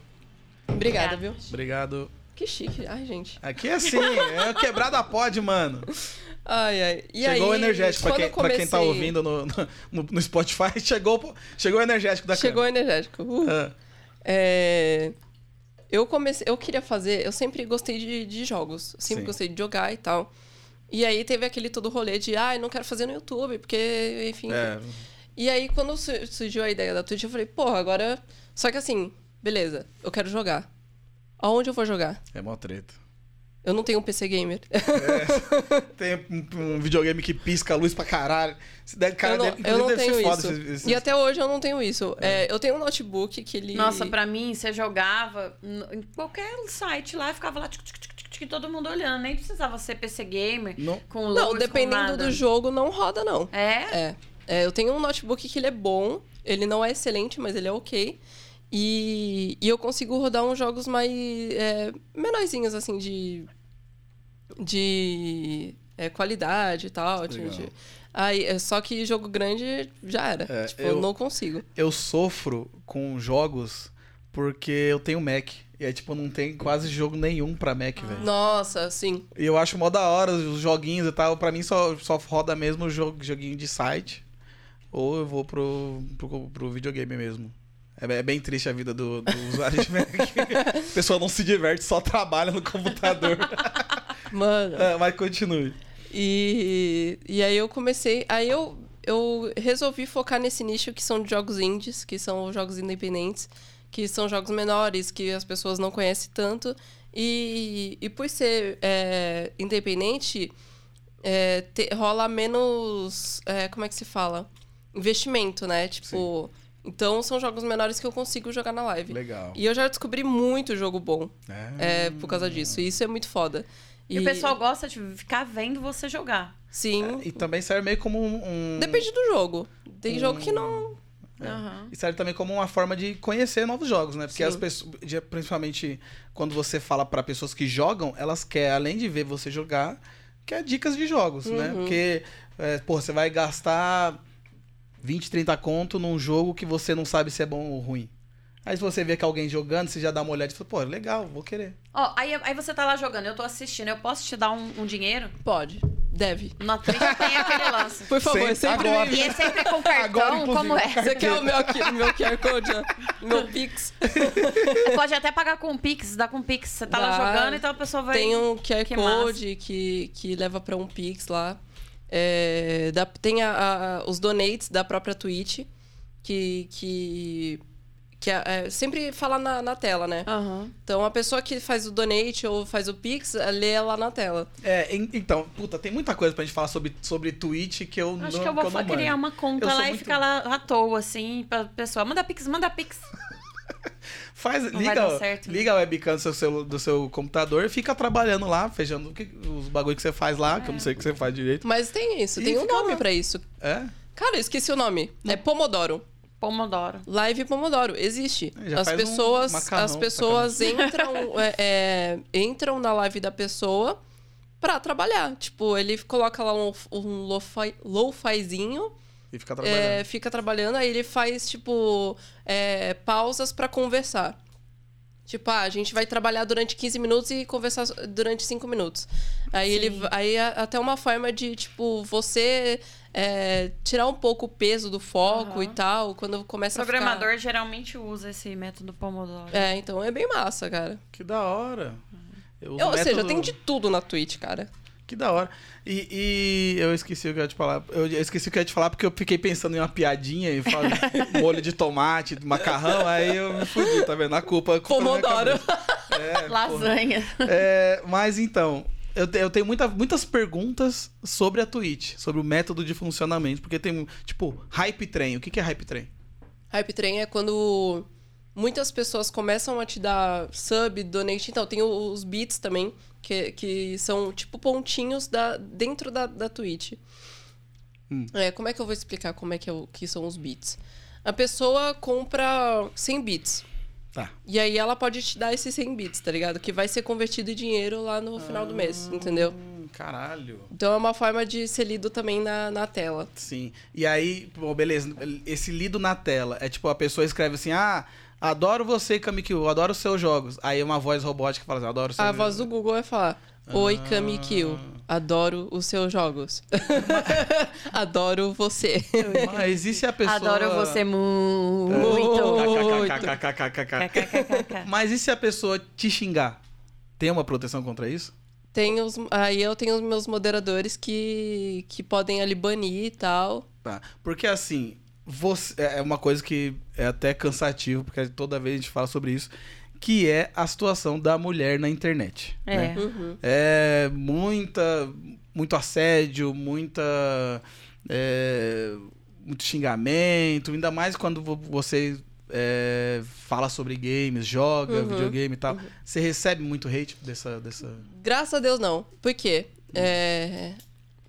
Obrigada, Obrigada. viu? Obrigado. Que chique. Ai, gente. Aqui é assim, é quebrada pod, mano. Ai, ai. E chegou o aí, energético pra quem, eu pra quem tá comecei- ouvindo no, no, no Spotify. Chegou, chegou o energético da Chegou o energético. Uh. câmera. É, Eu comecei. Eu queria fazer. Eu sempre gostei de, de jogos. Eu Sempre Sim. gostei de jogar e tal. E aí teve aquele todo rolê de, ai, não quero fazer no YouTube, porque, enfim. É, E aí, quando su- surgiu a ideia da Twitch, eu falei, porra, agora. Só que assim, beleza, eu quero jogar. Aonde eu vou jogar? é mó treta. Eu não tenho um PC gamer. Tem um, um videogame que pisca a luz pra caralho. Deve, cara, eu não, deve, eu não deve tenho ser foda isso. esses- esses- E até hoje eu não tenho isso. É, eu tenho um notebook que ele. Nossa, pra mim, você jogava em qualquer site lá, ficava lá, tic, tic, tic, tic, todo mundo olhando. Nem precisava ser PC gamer, Não. com Não, luz, dependendo com nada. do jogo, não roda, não. É? É. É, eu tenho um notebook que ele é bom. Ele não é excelente, mas ele é ok. E, e eu consigo rodar uns jogos mais. É, menorzinhos, assim, de. de. é, qualidade e tal. de- Legal. de- aí, é, só que jogo grande já era. É, tipo, eu- não consigo. Eu sofro com jogos porque eu tenho Mac. E aí, tipo, não tem quase jogo nenhum pra Mac, velho. Nossa, sim. E eu acho mó da hora os joguinhos e tal. Pra mim só, só roda mesmo o jogo, joguinho de site. Ou eu vou pro, pro, pro videogame mesmo. É, é bem triste a vida do, do usuário de Mac. a pessoa não se diverte, só trabalha no computador. Mano. É, mas continue. E, e aí eu comecei. Aí eu, eu resolvi focar nesse nicho que são jogos indies, que são jogos independentes, que são jogos menores, que as pessoas não conhecem tanto. E, e por ser é, independente, é, te- rola menos. é, como é que se fala? Investimento, né? Tipo. Então são jogos menores que eu consigo jogar na live. Legal. E eu já descobri muito jogo bom É. é, por causa disso. E isso é muito foda. E, o pessoal gosta de ficar vendo você jogar. Sim. E também serve meio como um. um- Depende do jogo. Tem jogo que não. Aham. E serve também como uma forma de conhecer novos jogos, né? Porque Sim. as pessoas, principalmente quando você fala pra pessoas que jogam, elas querem, além de ver você jogar, quer dicas de jogos, né? Uhum. Porque, é, pô, você vai gastar 20, 30 conto num jogo que você não sabe se é bom ou ruim. Aí se você vê que alguém jogando, você já dá uma olhada e fala, pô, legal, vou querer. Ó, aí, aí você tá lá jogando, eu tô assistindo, eu posso te dar um, um dinheiro? Pode. Deve. Na Twitch tem aquele lance. Por favor, Sempre- sempre, agora. E é sempre com Agora, cartão, inclusive, como é? Você quer o meu, meu QR Code? Meu Pix? Pode até pagar com Pix, dá com Pix. Você tá lá Dá. jogando, então a pessoa vai. Tem um QR Que Code que, que leva pra um Pix lá. É, dá- tem a- a- os donates da própria Twitch, que, que, que é, é, sempre fala na, na tela, né? Aham. Então a pessoa que faz o donate ou faz o Pix, lê lá na tela. É, en- então, puta, tem muita coisa pra gente falar sobre, sobre Twitch que eu Acho não que eu vou fa- manjo. criar uma conta Eu lá e muito- ficar lá à toa, assim, pra pessoa. Manda Pix, manda Pix. Faz, liga, certo, né? liga a webcam do seu, do seu computador e fica trabalhando lá, fechando os bagulho que você faz lá, que eu não sei o que você faz direito. Mas tem isso, E tem um nome pra isso. É? Cara, eu esqueci o nome. É Pomodoro. Pomodoro. Live Pomodoro, existe. Já as faz um pessoas, macarrão, as pessoas entram, é, é, entram na live da pessoa pra trabalhar. Tipo, ele coloca lá um, um lo-fi- lo-fizinho, E fica trabalhando. é, fica trabalhando, aí ele faz, tipo, é, pausas pra conversar. Tipo, ah, a gente vai trabalhar durante 15 minutos e conversar durante 5 minutos. Aí ele Sim. aí é até uma forma de, tipo, você é, tirar um pouco o peso do foco Aham. e tal, quando O começa a programador geralmente usa esse método Pomodoro. ficar... É, então é bem massa, cara. Que da hora. Eu uso Eu- ou seja, método- tem de tudo na Twitch, cara. Que da hora. E, e eu esqueci o que eu ia te falar. Eu, esqueci o que eu ia te falar porque eu fiquei pensando em uma piadinha e falei molho de tomate, macarrão, aí eu me fudi, tá vendo? A culpa, a culpa na minha Pomodoro. É. Lasanha. É, mas então, eu, te- eu tenho muita, muitas perguntas sobre a Twitch, sobre o método de funcionamento, porque tem, tipo, hype train. O que que é hype train? Hype Train é quando muitas pessoas começam a te dar sub, donate. Então, tem os bits também, que, que são tipo pontinhos da, dentro da, da Twitch. Hum. É, como é que eu vou explicar como é que, é o- que são os bits? A pessoa compra 100 bits. Tá. E aí ela pode te dar esses 100 bits, tá ligado? Que vai ser convertido em dinheiro lá no final do mês, entendeu? Hum, caralho. Então é uma forma de ser lido também na, na tela. Sim. E aí, pô, beleza, esse lido na tela é tipo, a pessoa escreve assim, ah, Adoro você, Kamikyu, adoro seus jogos. Aí uma voz robótica fala assim, adoro seus A jogos. voz do Google vai falar: Oi, ah. Kamikyu, adoro os seus jogos. adoro você. Ah, Mas e se a pessoa. Adoro você muito. Tá. Mas e se a pessoa te xingar? Tem uma proteção contra isso? Tem os, aí eu tenho os meus moderadores que, que podem ali banir e tal. Tá. Porque assim, você, é uma coisa que é até cansativo, porque toda vez a gente fala sobre isso, que é a situação da mulher na internet. É. né? Uhum. É muita, muito assédio, muita. é, muito xingamento, ainda mais quando vo- você é, fala sobre games, joga Uhum, videogame e tal. Você recebe muito hate dessa. dessa... Graças a Deus, não. Por quê? É,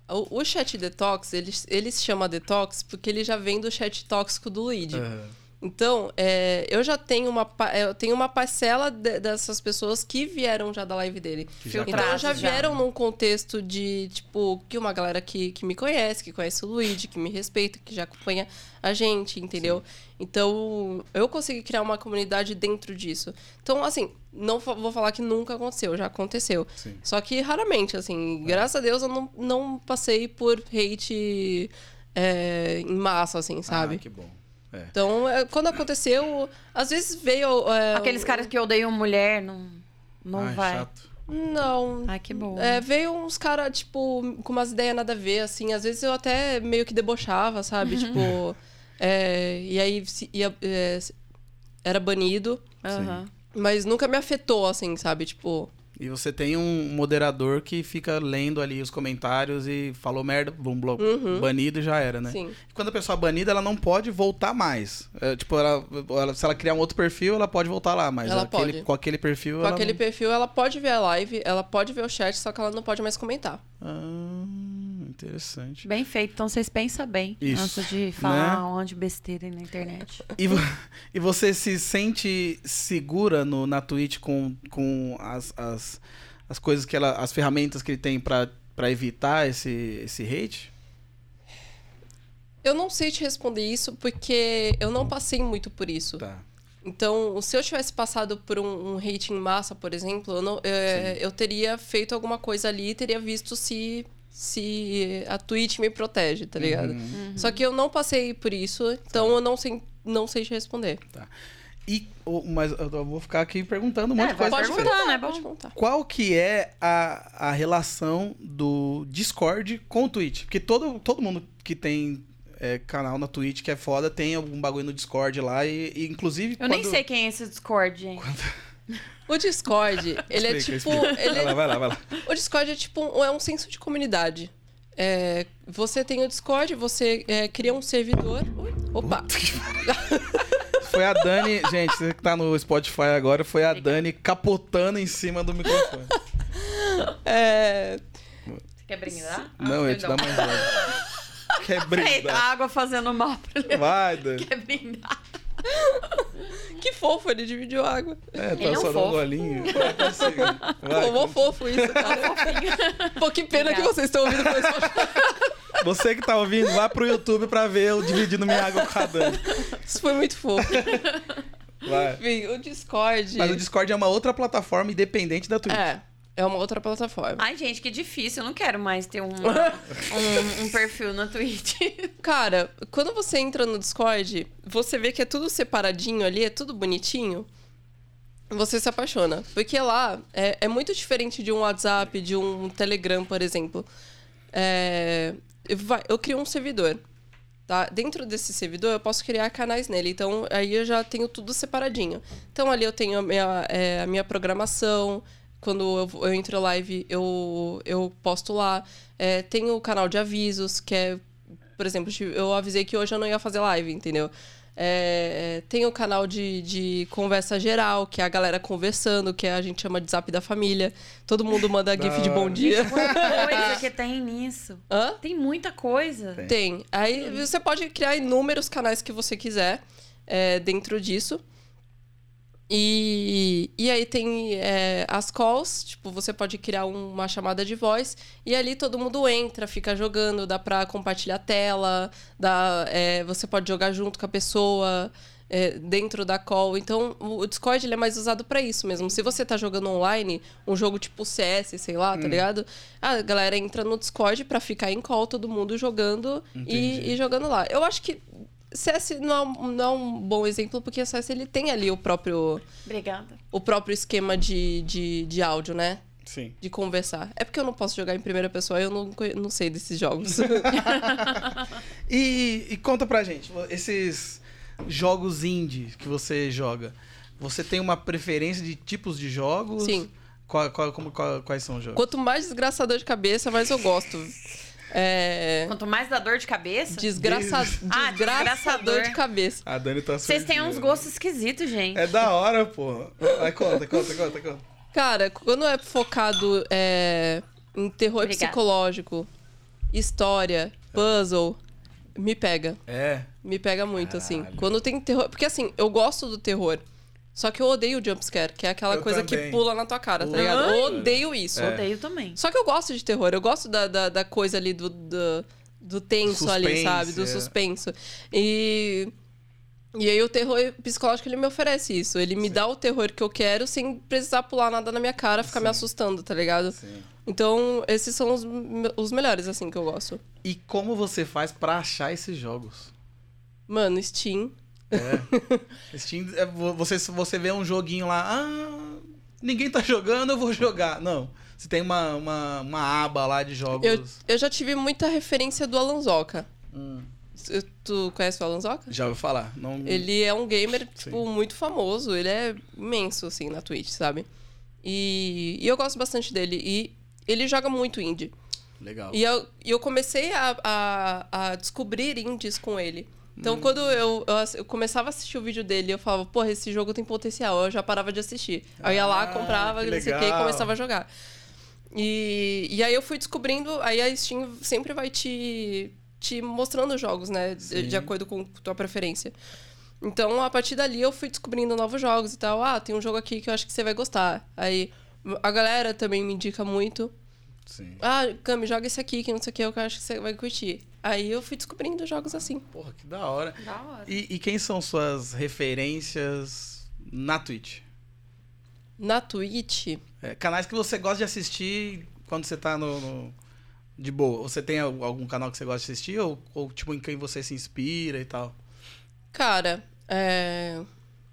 o, o chat detox, ele, ele se chama detox porque ele já vem do chat tóxico do Luigi. Aham. Então, é, eu já tenho uma, eu tenho uma parcela de- dessas pessoas que vieram já da live dele. Já Então, tá. já já. vieram num contexto de, tipo, que uma galera que, que me conhece, que conhece o Luigi, que me respeita, que já acompanha a gente, entendeu? Então, eu consegui criar uma comunidade dentro disso. Então, assim, não vou falar que nunca aconteceu, já aconteceu. Sim. Só que raramente, assim, graças a Deus eu não, não passei por hate é, em massa, assim, sabe? Ah, que bom. É. Então, é, quando aconteceu, às vezes veio. é, Aqueles caras que odeiam mulher, não, não Ai, vai. chato. Não. Ai, que bom. É, veio uns caras, tipo, com umas ideias nada a ver, assim. Às vezes eu até meio que debochava, sabe? tipo. é, e aí se- ia, é, era banido. Aham. Mas nunca me afetou, assim, sabe? Tipo. E você tem um moderador que fica lendo ali os comentários e falou merda, blum, blum, banido e já era, né? Sim. E quando a pessoa é banida, ela não pode voltar mais. É, tipo, ela, ela- se ela criar um outro perfil, ela pode voltar lá, mas Ela aquele- pode. com aquele perfil. Com ela aquele não... perfil, ela pode ver a live, ela pode ver o chat, só que ela não pode mais comentar. Ah, interessante. Bem feito. Então vocês pensam bem Isso. antes de falar Né? onde besteira aí na internet. E, e você se sente segura no, na Twitch com, com as, as, as coisas que ela. as ferramentas que ele tem pra, pra evitar esse, esse hate? Eu não sei te responder isso porque eu não passei muito por isso. Tá. Então, se eu tivesse passado por um, um hate em massa, por exemplo, eu, não- é, eu teria feito alguma coisa ali e teria visto se, se a Twitch me protege, tá ligado? Uhum. Só que eu não passei por isso, então eu não sei, não sei te responder. E, o- mas eu vou ficar aqui perguntando um monte É, de coisa. perguntar. diferente. né? Pode Bom. perguntar. Qual que é a, a relação do Discord com o Twitch? Porque todo, todo mundo que tem é, canal na Twitch que é foda tem algum bagulho no Discord lá e, e, inclusive Eu nem quando- sei quem é esse Discord, gente. O Discord, ele é Explica, tipo. explica. ele Vai lá, vai lá, vai lá. O Discord é tipo um, é um senso de comunidade. É, você tem o Discord, você é, cria um servidor. Ui, opa! Foi a Dani, gente, você que tá no Spotify agora, foi a Dani capotando em cima do microfone. É, Você quer brindar? Não, eu ia te dar mais água. Quer Eita, a brindar? água fazendo mal pra ele. Vai, Dani. Quer brindar? que fofo, ele dividiu água. É, tá só dando Pô, mó fofo isso, cara. Pô, que pena que vocês estão ouvindo Spotify. Você que tá ouvindo, vá pro YouTube pra ver eu dividindo minha água com a Dani. Isso foi muito fofo. Vai. Enfim, o Discord. Mas o Discord é uma outra plataforma independente da Twitch. É, é uma outra plataforma. Ai, gente, que difícil. Eu não quero mais ter um, um, um perfil na Twitch. Cara, quando você entra no Discord, você vê que é tudo separadinho ali, é tudo bonitinho. Você se apaixona. Porque lá é, é muito diferente de um WhatsApp, de um Telegram, por exemplo. É, eu, eu crio um servidor. Tá? Dentro desse servidor, eu posso criar canais nele. Então, aí eu já tenho tudo separadinho. Então, ali eu tenho a minha, é, a minha programação. Quando eu, eu entro live, eu, eu posto lá. É, tenho o canal de avisos, que é... Por exemplo, eu avisei que hoje eu não ia fazer live, entendeu? É, tem o canal de, de conversa geral, que é a galera conversando, que a gente chama de zap da família. Todo mundo manda gif de bom dia. Quanta coisa que tem nisso. Hã? Tem muita coisa. Tem. Tem. Aí você pode criar inúmeros canais que você quiser é, dentro disso. E, e aí tem é, as calls, tipo, você pode criar um- uma chamada de voz e ali todo mundo entra, fica jogando, dá pra compartilhar tela, dá, é, você pode jogar junto com a pessoa é, dentro da call. Então, o Discord ele é mais usado pra isso mesmo. Se você tá jogando online, um jogo tipo CS, sei lá, tá ligado? A galera entra no Discord pra ficar em call, todo mundo jogando e, e jogando lá. Eu acho que CS não é, um- não é um bom exemplo, porque o CS ele tem ali o próprio, Obrigada. o próprio esquema de, de, de áudio, né? Sim. De conversar. É porque eu não posso jogar em primeira pessoa, eu não, não sei desses jogos. E, e conta pra gente, esses jogos indie que você joga, você tem uma preferência de tipos de jogos? Sim. Qual, qual- como- qual- quais são os jogos? Quanto mais desgraçador de cabeça, mais eu gosto. É. Quanto mais dá dor de cabeça, Desgraça... Ah, Desgraçador de cabeça. A Dani tá vocês têm uns gostos esquisitos, gente. É da hora, pô. Vai, conta, conta, conta, conta. Cara, quando é focado é, em terror Obrigada. psicológico, história, puzzle, me pega. É. Me pega muito, assim. Caralho. Quando tem terror. Porque assim, eu gosto do terror. Só que eu odeio o jumpscare, que é aquela Eu coisa que também. pula na tua cara, tá Ai. ligado? Eu odeio isso. É. Odeio também. Só que eu gosto de terror. Eu gosto da, da, da coisa ali do, do, do tenso ali, Suspense, sabe? Do é. suspenso. E. E aí o terror psicológico ele me oferece isso. Ele me dá o terror que eu quero sem precisar pular nada na minha cara, ficar me Sim. assustando, tá ligado? Sim. Então, esses são os, me- os melhores, assim, que eu gosto. E como você faz pra achar esses jogos? Mano, Steam. É. Steam, é, vo- você, você vê um joguinho lá, ah, ninguém tá jogando, eu vou jogar. Não. Você tem uma, uma, uma aba lá de jogos. Eu, eu já tive muita referência do Alanzoca. Hum, Tu conhece o Alanzoca? já ouvi falar. Não... Ele é um gamer, Sim. tipo, muito famoso. Ele é imenso, assim, na Twitch, sabe? E, e eu gosto bastante dele. E ele joga muito indie. Legal. E eu, eu comecei a, a, a descobrir indies com ele. Então, Hum. quando eu, eu, eu começava a assistir o vídeo dele, eu falava, porra, esse jogo tem potencial. Eu já parava de assistir. Aí eu ia lá, Ah, comprava, que não sei o que, e começava a jogar. E, e aí eu fui descobrindo, aí a Steam sempre vai te, te mostrando jogos, né? De, de acordo com tua preferência. Então, a partir dali, eu fui descobrindo novos jogos e tal. Ah, tem um jogo aqui que eu acho que você vai gostar. Aí, a galera também me indica muito. Sim. Ah, Cami, joga esse aqui, que não sei o que, eu acho que você vai curtir. Aí eu fui descobrindo jogos assim. Porra, que da hora. Da hora. E, e quem são suas referências na Twitch? Na Twitch, É, canais que você gosta de assistir quando você tá no, no- de boa. Você tem al- algum canal que você gosta de assistir? Ou, ou, tipo, em quem você se inspira e tal? cara, é.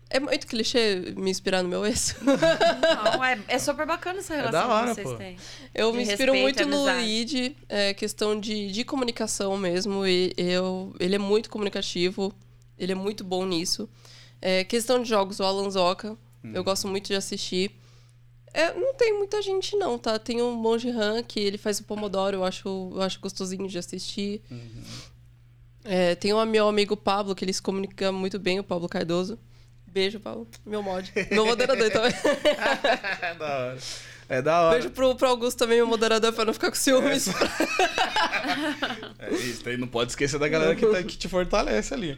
É muito clichê me inspirar no meu ex. Não, é, é super bacana essa É relação da hora, que vocês pô. têm. Eu De me inspiro respeito muito no. Luigi, é questão de, de comunicação mesmo. E eu, ele é muito comunicativo, ele é muito bom nisso. É, questão de jogos, o Alan Zoca, eu gosto muito de assistir. É, não tem muita gente, não, tá? Tem o Monge Han, que ele faz o Pomodoro, eu acho, eu acho gostosinho de assistir. É, tem o meu amigo Pablo, que ele se comunica muito bem, o Pablo Cardoso. Beijo, Pablo. Meu mod. Meu moderador também. é da hora. É da hora. Beijo pro, pro Augusto também, meu moderador, pra não ficar com ciúmes. É isso, aí não pode esquecer da galera que, tá- que te fortalece ali.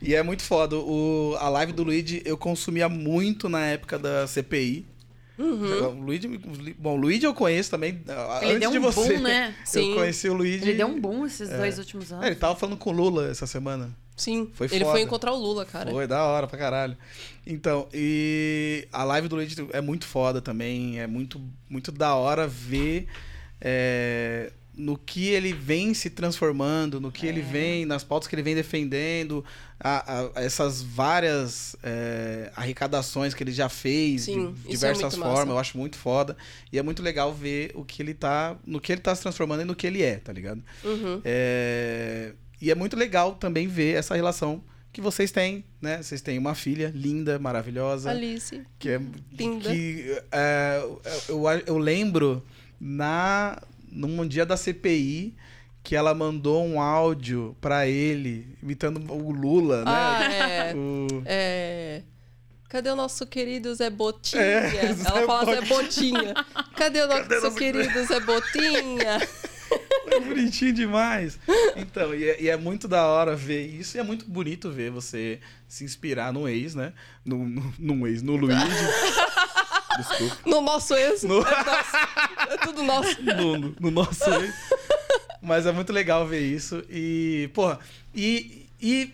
E é muito foda. O, a live do Luigi eu consumia muito na época da CPI. O Luigi, bom, o Luigi eu conheço também. Ele antes deu de um você. boom, né? Sim. Eu conheci o Luigi. Ele deu um boom esses dois últimos É, anos. ele tava falando com o Lula essa semana. Sim, Foi ele foda. foi encontrar o Lula, cara. Foi da hora pra caralho. Então, e a live do Luigi é muito foda também. É muito, muito da hora ver é, no que ele vem se transformando, no que ele vem, nas pautas que ele vem defendendo, a- a- essas várias é, arrecadações que ele já fez Sim, de é diversas formas. massa. Eu acho muito foda. E é muito legal ver o que ele tá. No que ele tá se transformando e no que ele é, tá ligado? Uhum. É, E é muito legal também ver essa relação que vocês têm, né? Vocês têm uma filha linda, maravilhosa, Alice. que é Linda. que é, eu, eu lembro na num dia da CPI que ela mandou um áudio pra ele imitando o Lula, Ah, né? é. O- é. Cadê o nosso querido Zé Botinha? É, Zé Ela fala Zé Botinha. Botinha. Cadê o nosso, nosso- querido Zé Botinha? É bonitinho demais. Então, e é, e é muito da hora ver isso. E é muito bonito ver você se inspirar no ex, né? No, no, num ex, no Luigi. Desculpa. No nosso ex. No- É, nosso. É tudo nosso. no, no- no nosso ex. Mas é muito legal ver isso. E, porra, e, e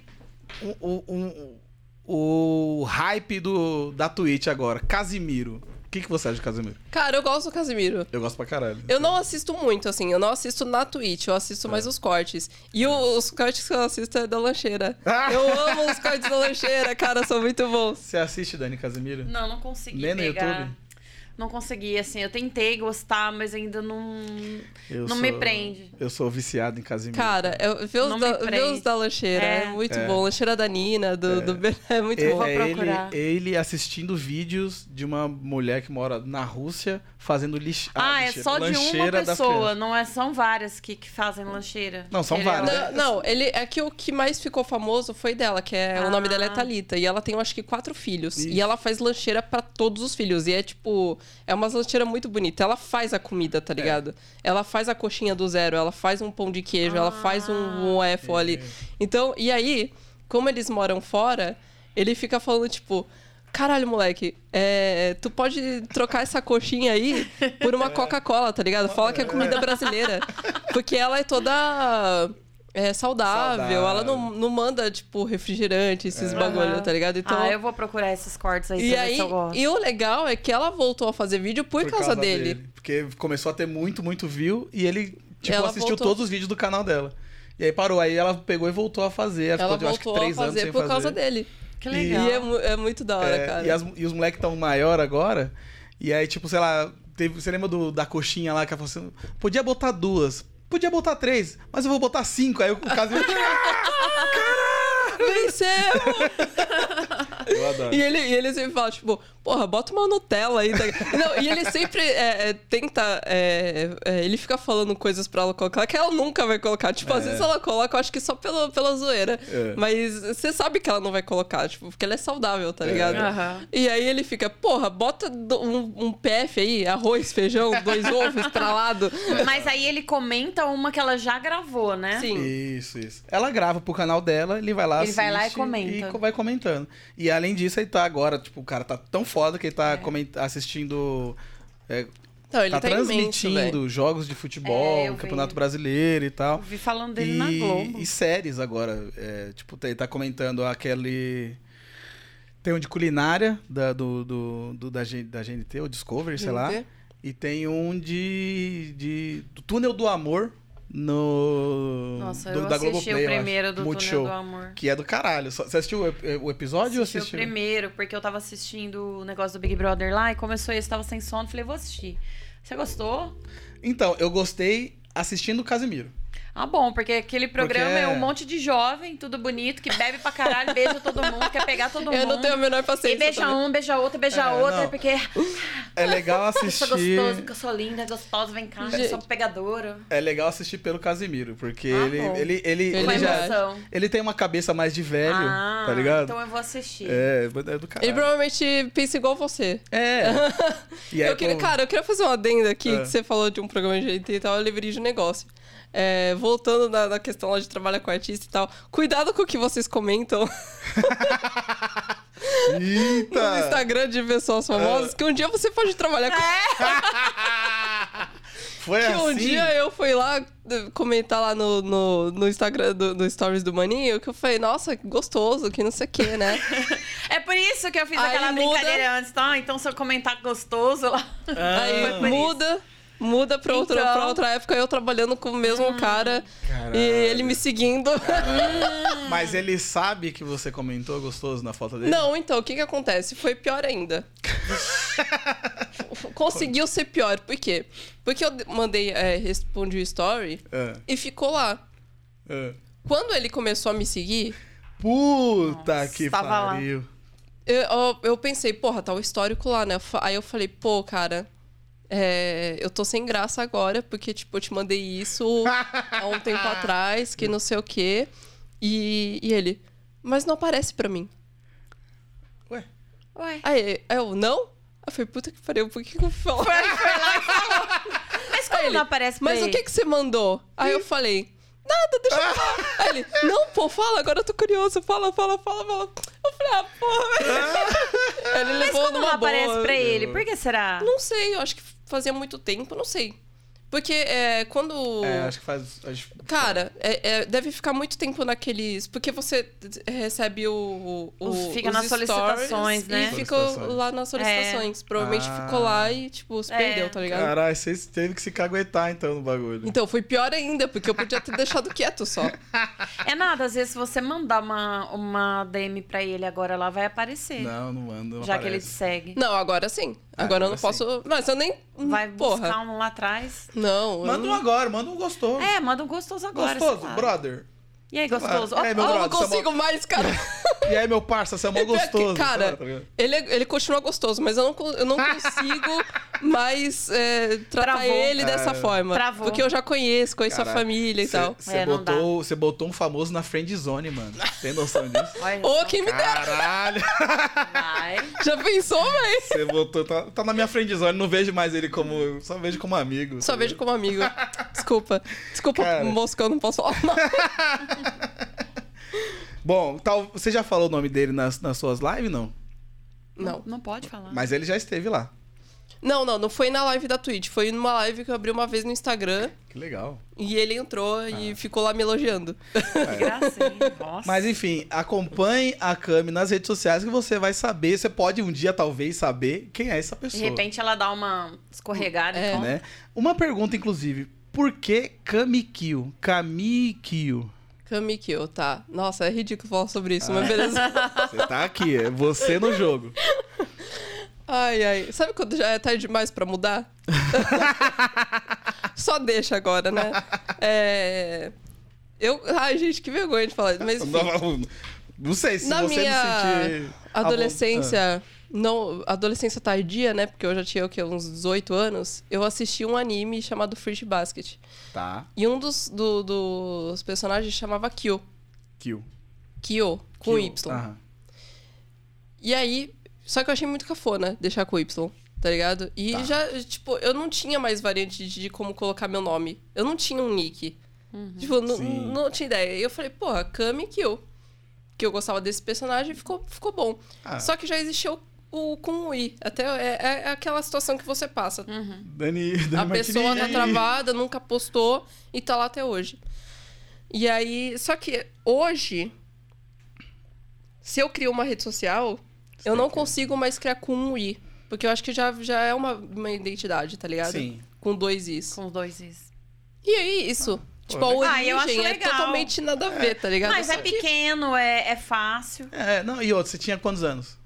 o, o, o, o hype do, da Twitch agora, Casimiro. O que, que você acha de Casimiro? Cara, eu gosto do Casimiro. Eu gosto pra caralho. Eu não assisto muito, assim. Eu não assisto na Twitch, eu assisto mais os cortes. E o- os cortes que eu assisto é da lancheira. Ah! Eu amo os cortes da lancheira, cara, são muito bons. Você assiste, Dani Casimiro? Não, não consegui Nem no pegar. YouTube? Não consegui, assim. Eu tentei gostar, mas ainda não. Eu não me prende. Eu sou viciado em Casimiro. Cara, eu, ver, os da, prende. os da lancheira é, É. muito É. bom. Lancheira da Nina, do, do Ber- é muito É, bom. Vou é ele, procurar. ele assistindo vídeos de uma mulher que mora na Rússia fazendo lixo. Ah, é lixeira- só de uma pessoa, não é? São várias que, que fazem lancheira. Não, são Ele é várias. Não, não, ele é que o que mais ficou famoso foi dela, que é o nome Ah. dela é Thalita. E ela tem, eu acho que, quatro filhos. Isso. E ela faz lancheira pra todos os filhos. E é tipo, é uma lancheira muito bonita. Ela faz a comida, tá ligado? Ela faz a coxinha do zero, ela faz um pão de queijo, ela faz um, um waffle ali. Então, e aí, como eles moram fora, ele fica falando, tipo. Caralho, moleque, é, tu pode trocar essa coxinha aí por uma Coca-Cola, tá ligado? Fala que é comida brasileira. Porque ela é toda é, saudável, Saudável. ela não, não manda, tipo, refrigerante, esses bagulho, Aham. tá ligado? Então, Ah, eu vou procurar esses cortes aí e aí, se eu gosto. e o legal é que ela voltou a fazer vídeo por, causa, dele. Porque começou a ter muito, muito view e ele, tipo, Ela assistiu voltou. todos os vídeos do canal dela. E aí parou. Aí ela pegou e voltou a fazer. Ela, Ela ficou, eu acho que voltou a três anos fazer por causa fazer. dele. Que E- legal. E é, mu- é muito da hora, É, cara. e, as- e os moleques estão maior agora. E aí, tipo, sei lá, teve, você lembra do, da coxinha lá que ela falou assim: podia botar duas, podia botar três, mas eu vou botar cinco. Aí o Casimiro. Venceu! eu adoro. E ele, e ele sempre fala, tipo, porra, bota uma Nutella aí. tá? Não, e ele sempre é, é, tenta. é, é, ele fica falando coisas pra ela colocar que ela nunca vai colocar. Tipo, às É. vezes ela coloca, eu acho que só pela, pela zoeira. É. Mas você sabe que ela não vai colocar, tipo, porque ela é saudável, tá É. ligado? Aham. E aí ele fica, porra, bota um, um PF aí, arroz, feijão, dois ovos estralado. Mas aí ele comenta uma que ela já gravou, né? Sim. Isso, isso. Ela grava pro canal dela, ele vai lá Ele vai lá e comenta. E vai comentando. E além disso, ele tá agora, tipo, o cara tá tão foda que ele tá coment- assistindo. é, Então, ele tá, tá, imenso, transmitindo velho. jogos de futebol, É, eu vi. Campeonato Brasileiro e tal. Eu vi falando dele e, na Globo. e séries agora. É, tipo, ele tá comentando aquele. Tem um de culinária da, do, do, do- da, da GNT, ou Discovery, sei lá. E tem um de. de do Túnel do Amor no. Nossa, do, eu da assisti Globoplay, o acho. primeiro do Multishow, Túnel do Amor. Que é do caralho. Você assistiu o, ep- o episódio Assisti ou o assistiu? primeiro, porque eu tava assistindo o negócio do Big Brother lá e começou esse, tava sem sono, falei, vou assistir. Você gostou? Então, eu gostei assistindo o Casimiro. Ah, bom, porque aquele programa Porque é é- um monte de jovem, tudo bonito, que bebe pra caralho, beija todo mundo, quer pegar todo mundo. Eu não tenho a menor E paciência. beija também. um, beija outro, beija É, outra, não. porque É legal eu sou assistir. gostoso, porque eu sou linda, gostosa, vem cá, eu sou Gente. pegadora. É legal assistir pelo Casimiro, porque Ah, ele, bom. ele, ele, Ele ele, já. emoção. Ele tem uma cabeça mais de velho, ah, tá ligado? Então eu vou assistir. É, é do caralho. Ele provavelmente pensa igual você. É. E aí, eu queria, cara, eu queria fazer uma adenda aqui, É. que você falou de um programa de GNT e tal, eu lembrei de um negócio. É, voltando na, na questão lá de trabalhar com artista e tal, cuidado com o que vocês comentam no! Instagram de pessoas famosas, que um dia você pode trabalhar com... Foi Que assim. um dia eu fui lá eh, comentar lá no, no, no Instagram, do, no Stories do Maninho, que eu falei, nossa, que gostoso, que não sei o que, né? É por isso que eu fiz Aí aquela muda. brincadeira antes, tá? Então se eu comentar gostoso lá. Aí Foi por muda, pra outra, Então. pra outra época, eu trabalhando com o mesmo cara Caralho. e ele me seguindo. Mas ele sabe que você comentou gostoso na foto dele? Não, então, o que que acontece? Foi pior ainda. Conseguiu ser pior. Por quê? Porque eu mandei, é, respondi o story É, e ficou lá. é. Quando ele começou a me seguir, Puta Nossa, que pariu. eu, eu, eu pensei, porra, tá o histórico lá, né? Aí eu falei, pô, cara, é, eu tô sem graça agora, porque, tipo, eu te mandei isso há um tempo atrás, que não sei o quê. E, e ele, mas não aparece pra mim. Ué, Ué. Aí eu, não? Eu falei, puta que pariu, por que, que eu falo? Foi, foi lá e falou. Mas como Aí ele, não aparece pra Mas o ele? que que você mandou? Aí eu falei, nada, deixa eu falar. Aí ele, não, pô, fala, agora eu tô curioso. Fala, fala, fala, fala. Eu falei, ah, porra, velho. Ele Mas levou como não numa aparece boa. pra ele? Por que será? Não sei, eu acho que fazia muito tempo, não sei. Porque é, quando. é, acho que faz. acho- Cara, é- é, deve ficar muito tempo naqueles. Porque você recebe o. o Os- fica os nas solicitações, stories né? E fica lá nas solicitações. Provavelmente Ah. ficou lá e, tipo, se É. perdeu, tá ligado? Caralho, você teve que se caguetar então no bagulho. Então, foi pior ainda, porque eu podia ter deixado quieto só. É nada, às vezes se você mandar uma, uma DM pra ele agora lá, vai aparecer. Não, não manda. Não já que ele te aparece. segue. Não, agora sim. Ah, Agora eu não agora posso. Mas eu nem. Vai Porra. buscar um lá atrás. Não. eu Manda um agora, manda um gostoso. É, manda um gostoso agora. gostoso, brother. E aí, gostoso? É, meu ó, Eu não brother, é consigo mais, cara. E aí, meu parça, você é mó É gostoso. cara, Tá ele, é- ele continua gostoso, mas eu não, eu não consigo mais é, tratar Travou. ele dessa É. forma. Travou. Porque eu já conheço, conheço a família e cê- tal. Você É, botou, você botou um famoso na friend zone, mano. Tem noção disso? Ô, quem me dera. Caralho! Vai. Já pensou, véi? Você botou. Tá, tá na minha friend zone, não vejo mais ele como. Só vejo como amigo. Só tá vejo como amigo. Desculpa. Desculpa, Cara. moço, que eu não posso falar. Bom, tal, você já falou o nome dele nas, nas suas lives, não? Não. Não pode falar. Mas ele já esteve lá. Não, não, não foi na live da Twitch. Foi numa live que eu abri uma vez no Instagram Que legal. e ele entrou Ah. e ficou lá me elogiando. Que gracinha. Nossa. Mas enfim, acompanhe a Cami nas redes sociais que você vai saber. Você pode um dia, talvez, saber quem é essa De pessoa. repente ela dá uma escorregada É. então. né? Uma pergunta, inclusive. Por que Kamikyo? Kamikyo. Kamikyo, tá. Nossa, é ridículo falar sobre isso, mas beleza. Você tá aqui, é você no jogo. Ai, ai. Sabe quando já é tarde demais pra mudar? Só deixa agora, né? É... Eu... Ai, gente, que vergonha de falar. Mas enfim, Não, não sei se na você minha não sentir. adolescência, não, adolescência tardia, né? Porque eu já tinha o quê? uns 18 anos. Eu assisti um anime chamado Fruit Basket. Tá. E um dos, do- dos personagens chamava Kyo. Kill. Kyo, com Kill. Y. Aham. E aí, só que eu achei muito cafona deixar com Y, tá ligado? E Tá. já, tipo, eu não tinha mais variante de, como colocar meu nome. Eu não tinha um nick. Tipo, não, Sim. não tinha ideia. E eu falei, porra, Kami Kyo. Que eu gostava desse personagem e ficou, ficou bom. Ah. Só que já existiu o com o I. Até é, é aquela situação que você passa. Dani, Dani A pessoa tá travada, nunca postou e tá lá até hoje. E aí, só que hoje, se eu crio uma rede social, eu não consigo mais criar com um i. Porque eu acho que já, já é uma, uma identidade, tá ligado? Sim. Com dois is. Com dois is. E aí, isso. tipo, a origem Ah, eu acho é legal. totalmente nada a ver, tá ligado? Mas Só é que- pequeno, é, é fácil. É, não, e outro, você tinha quantos anos?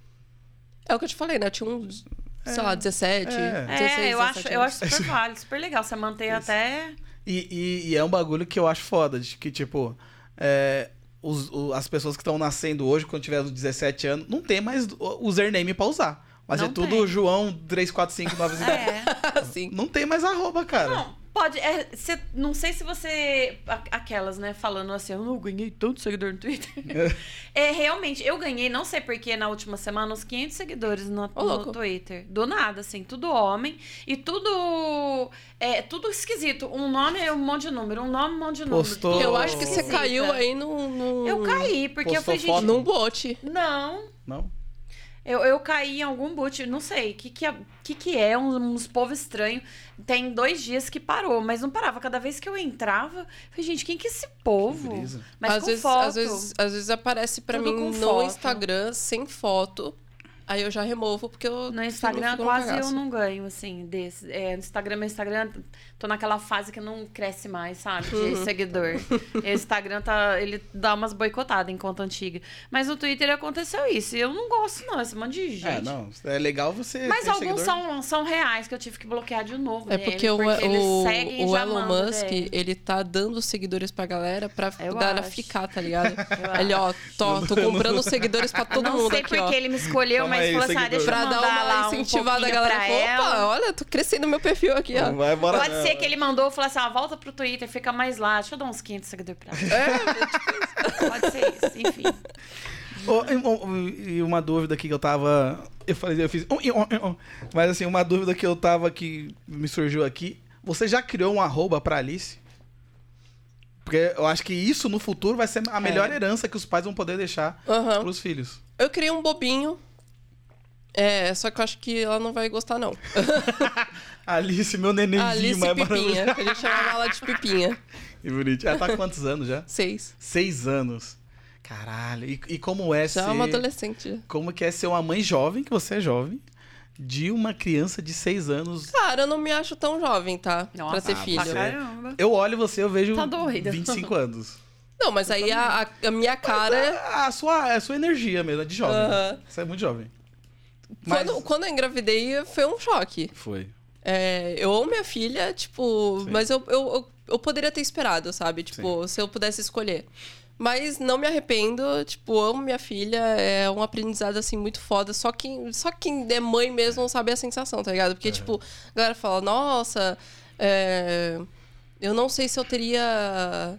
É o que eu te falei, né? Eu tinha uns, sei lá, 17, É. 16, É, eu 17 acho, eu anos. acho super válido, super legal. Você manter até. E, e- e é um bagulho que eu acho foda, de que, tipo, é, os- o- as pessoas que estão nascendo hoje, quando tiver uns 17 anos, não tem mais o username pra usar. Mas Não é tudo tem. João 3459. É. Assim. Não tem mais arroba, cara. Não, pode. é, cê- não sei se você. Aquelas, né, falando assim, eu não ganhei tanto seguidor no Twitter. é, realmente, eu ganhei, não sei porquê, na última semana, uns 500 seguidores no, Ô, no. Twitter. Do nada, assim, tudo homem. E tudo. É, tudo esquisito. Um nome é um monte de número, um nome, um monte de número. Postou- Eu acho que você caiu aí num... num- Eu caí, porque eu Postou falei, foto gente. Num bote. Não. Não? Eu, eu caí em algum boot, não sei. O que, que, é, que, que é? Uns, uns povos estranhos. Tem dois dias que parou, mas não parava. Cada vez que eu entrava, eu falei, gente, quem que é esse povo? Mas às com vezes, foto. Às vezes, às vezes aparece pra Tudo mim com no foto. Instagram sem foto. Aí eu já removo, porque eu. No Instagram, no quase eu não ganho, assim, desse. É, no Instagram, meu Instagram, tô naquela fase que não cresce mais, sabe? De Uhum. seguidor. O Instagram tá. Ele dá umas boicotadas em conta antiga. Mas no Twitter aconteceu isso. E eu não gosto, não, esse monte de gente. É, não. É legal você. Mas alguns seguidor. são, são reais que eu tive que bloquear de novo. É dele, porque, o, eles o, o já Elon Musk, dele. ele tá dando seguidores pra galera pra Eu galera acho. ficar, tá ligado? Eu Ele, ó, tô, tô comprando seguidores pra todo não mundo sei aqui, porque ó. ele me escolheu, Toma mas aí, falou assim: ah, deixa eu Pra dar mandar lá uma um incentivada, a galera falou, opa, olha, tô crescendo meu perfil aqui, ó. Vai, bora. Pode ser que ele mandou, falou assim: ah, volta pro Twitter, fica mais lá. Deixa eu dar uns 500 seguidores pra ela. É, Pode ser isso, enfim. E- uma dúvida aqui que eu tava. Eu falei, eu fiz. Mas assim, uma dúvida que eu tava que me surgiu aqui. Você já criou um arroba pra Alice? Porque eu acho que isso no futuro vai ser a melhor herança que os pais vão poder deixar Aham. pros filhos. Eu criei um bobinho. É, só que eu acho que ela não vai gostar, não. Alice, meu nenenzinho, Alice mais Pipinha. maravilhoso. A gente chamava ela de Pipinha. Que bonitinho. Ela tá com quantos anos já? Seis. Seis anos. Caralho. E, e como é Já ser. é uma adolescente. Como que é ser uma mãe jovem, que você é jovem, de uma criança de seis anos. Cara, eu não me acho tão jovem, tá? pra Nossa, ter ah, filho. Caramba. Eu olho você, eu vejo Tá doida. 25 anos. Não, mas aí a, a- a minha cara. É a sua, é a sua energia mesmo, é de jovem. Você é muito jovem. Mas- Quando, quando eu engravidei, foi um choque. Foi. É, eu amo minha filha, tipo, Sim. mas eu, eu, eu, eu poderia ter esperado, sabe? Tipo, se eu pudesse escolher. Mas não me arrependo, tipo, amo minha filha, é um aprendizado, assim, muito foda. Só quem, só quem é mãe mesmo não sabe a sensação, tá ligado? Porque, tipo, a galera fala, nossa, é, eu não sei se eu teria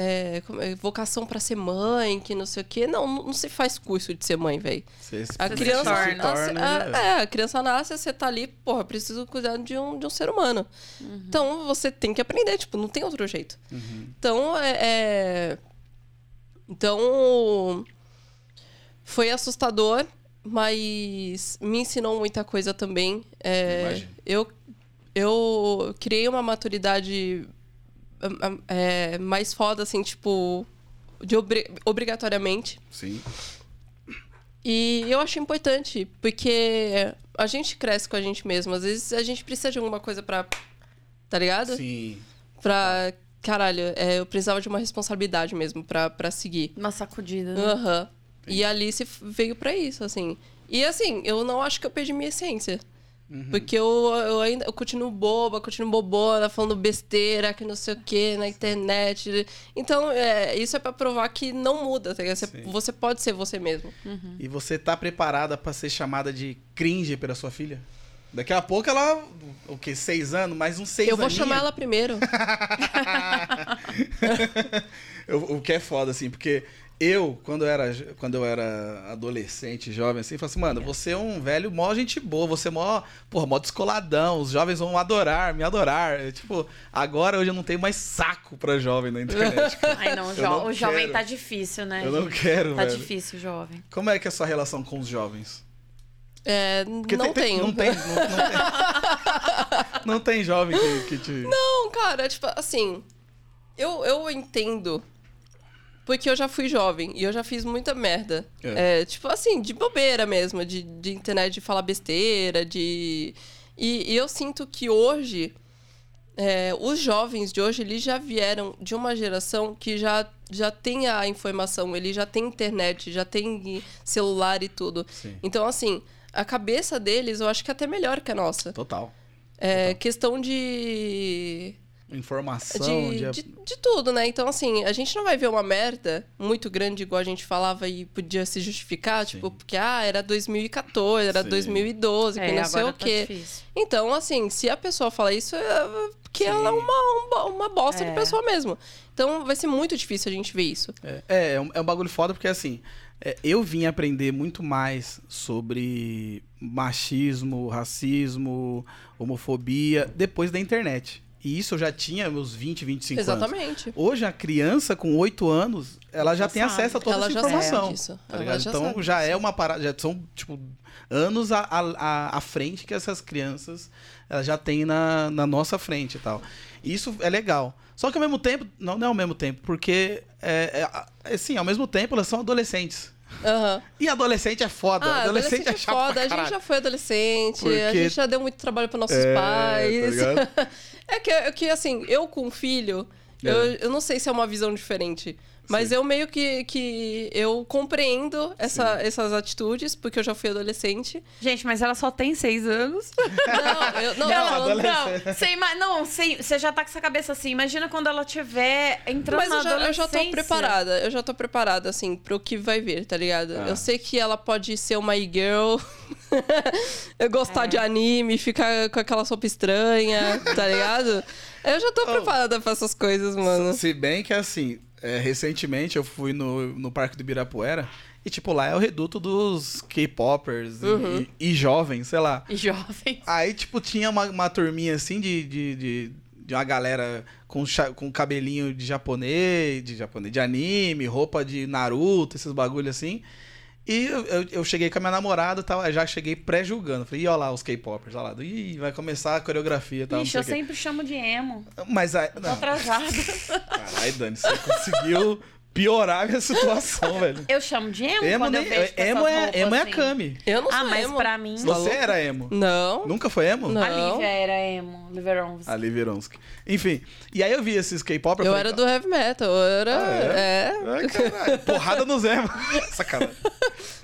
é, é, vocação pra ser mãe, que não sei o quê. Não, não se faz curso de ser mãe, velho. Você, A se criança torna. nasce, torna, é, é, a criança nasce, você tá ali, porra, preciso cuidar de um, de um ser humano. Então você tem que aprender, tipo, não tem outro jeito. Então é, é- Então foi assustador, mas me ensinou muita coisa também. É, eu, eu criei uma maturidade é, mais foda, assim, tipo, de obri- obrigatoriamente. Sim. E eu acho importante, porque a gente cresce com a gente mesmo. Às vezes a gente precisa de alguma coisa pra. Tá ligado? Sim. Pra. Caralho, é, eu precisava de uma responsabilidade mesmo pra, pra seguir. Uma sacudida. né? Aham. E a Alice veio pra isso, assim. E assim, eu não acho que eu perdi minha essência. Uhum. Porque eu, eu ainda eu continuo boba, continuo bobona, falando besteira, que não sei o que, na internet. Então, é, isso é pra provar que não muda, tá ligado? Você, você pode ser você mesmo. E você tá preparada pra ser chamada de cringe pela sua filha? Daqui a pouco ela, o quê? Seis anos? Mais uns seis eu vou aninhos. chamar ela primeiro. O que é foda, assim, porque eu, quando eu era, quando eu era adolescente, jovem, assim, falei assim, mano, você é um velho mó gente boa, você é mó, porra, mó descoladão, os jovens vão adorar, me adorar. Eu, tipo, agora hoje eu não tenho mais saco pra jovem na internet. cara. Ai, não, jo- não o jovem quero. tá difícil, né? Eu não quero, Tá velho. difícil, jovem. Como é que é a sua relação com os jovens? É, Porque não tem, tenho. Não tem, não, não tem. Não tem jovem que, que te... Não, cara, tipo, assim, eu, eu entendo. Porque eu já fui jovem e eu já fiz muita merda. É. É, tipo assim, de bobeira mesmo, de, de internet, de falar besteira, de. E, e eu sinto que hoje, é, os jovens de hoje, eles já vieram de uma geração que já, já tem a informação, ele já tem internet, já tem celular e tudo. Sim. Então, assim, a cabeça deles eu acho que é até melhor que a nossa. Total. É questão de Informação, de, de... de, de tudo, né? Então, assim, a gente não vai ver uma merda muito grande, igual a gente falava e podia se justificar, Sim. tipo, porque, ah, era 2014, era Sim. 2012, que É, não sei o tá quê. difícil. então, assim, se a pessoa fala isso, é porque Sim. ela é uma, uma, uma bosta É. de pessoa mesmo. Então, vai ser muito difícil a gente ver isso. É, é, é um, é um bagulho foda porque assim, é, eu vim aprender muito mais sobre machismo, racismo, homofobia depois da internet. E isso eu já tinha meus 20, 25 anos. Exatamente. Hoje a criança com 8 anos, ela já, Já tem sabe. acesso a toda Ela essa informação. disso. tá Ela já então já disso. é uma parada, já são tipo anos à, à, à frente que essas crianças elas já têm na, na nossa frente e tal. Isso é legal. Só que ao mesmo tempo, não, não é ao mesmo tempo, porque é, é, é, sim, ao mesmo tempo elas são adolescentes. Aham. E adolescente é foda. Ah, adolescente, adolescente é chato pra foda. A gente já foi adolescente, a Porque- gente já deu muito trabalho para nossos É, tá pais. ligado? é, que, é que, assim, eu com filho, É. eu, eu não sei se é uma visão diferente. Mas Sim. eu meio que, que eu compreendo essa, essas atitudes, porque eu já fui adolescente. Gente, mas ela só tem seis anos. Não, eu, não, Não, adolescente. Não, você, ima- não você, você já tá com essa cabeça assim. Imagina quando ela tiver entrando Mas na eu já, eu já tô preparada, eu já tô preparada, assim, pro que vai vir, tá ligado? Ah. Eu sei que ela pode ser uma e-girl, gostar É. de anime, ficar com aquela sopa estranha, tá ligado? Eu já tô Oh. preparada pra essas coisas, mano. Se bem que assim, é, recentemente eu fui no, no Parque do Ibirapuera e, tipo, lá é o reduto dos K-popers e- Uhum. e, e jovens, sei lá. E jovens. Aí, tipo, tinha uma, uma turminha assim de, de, de, de uma galera com, com cabelinho de japonês, de japonês, de anime, roupa de Naruto, esses bagulho assim. E eu, eu, cheguei com a minha namorada e eu já cheguei pré-julgando. Falei, ih, ó lá os K-popers, ó lá. Ih, vai começar a coreografia e tal. Ixi, eu sempre chamo de emo. Mas aí. Tô Não, atrasada. caralho, Dani, você conseguiu piorar a minha situação, velho. Eu chamo de emo, Emo, quando eu nem, vejo com emo, é, emo é a assim. Kami. Eu não Ah, sou mas emo. pra mim... Você era emo. Não. Nunca foi emo? Não. A Lívia era emo, Liverons. A Liv Vironsky. Enfim, e aí eu vi esses K-pop. Eu falei, era do heavy metal, eu era... Ah, é. Ai, caralho. Porrada nos emo. Sacanagem.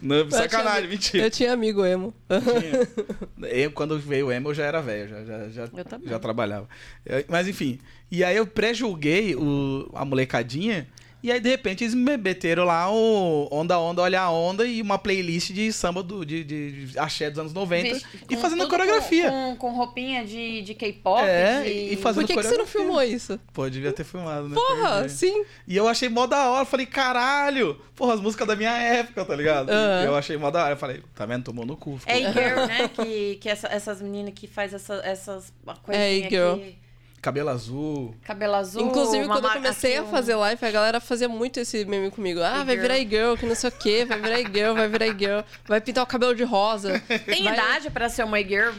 Não, Eu sacanagem, tinha- mentira. Eu tinha amigo emo. Tinha. Eu, quando veio o emo, eu já era velho, já, já, já, Eu também. já trabalhava. Eu- Mas enfim, e aí eu pré-julguei a molecadinha, e aí de repente eles me meteram lá o Onda Onda Olha a Onda e uma playlist de samba do, de, de, de axé dos anos 90 Vixe, e fazendo coreografia. Com, com, com roupinha de, de K-pop. É, de... e fazendo Por que, que você não filmou isso? Pô, devia ter filmado, né? Porra, Perdi. sim. E eu achei mó da hora. Falei, caralho! Porra, as músicas da minha época, tá ligado? Aham. Eu achei mó da hora. Eu falei, tá vendo? Tomou no cu. É e-girl, né? Que, que essa- essas meninas que faz essa, essas coisinhas e-girl. aqui. Cabelo azul. Cabelo azul. Inclusive, quando eu comecei a fazer live, a galera fazia muito esse meme comigo. Ah, vai virar e-girl, que não sei o quê, vai virar e-girl, vai virar e-girl, vai pintar o cabelo de rosa. Tem vai- idade pra ser uma e-girl?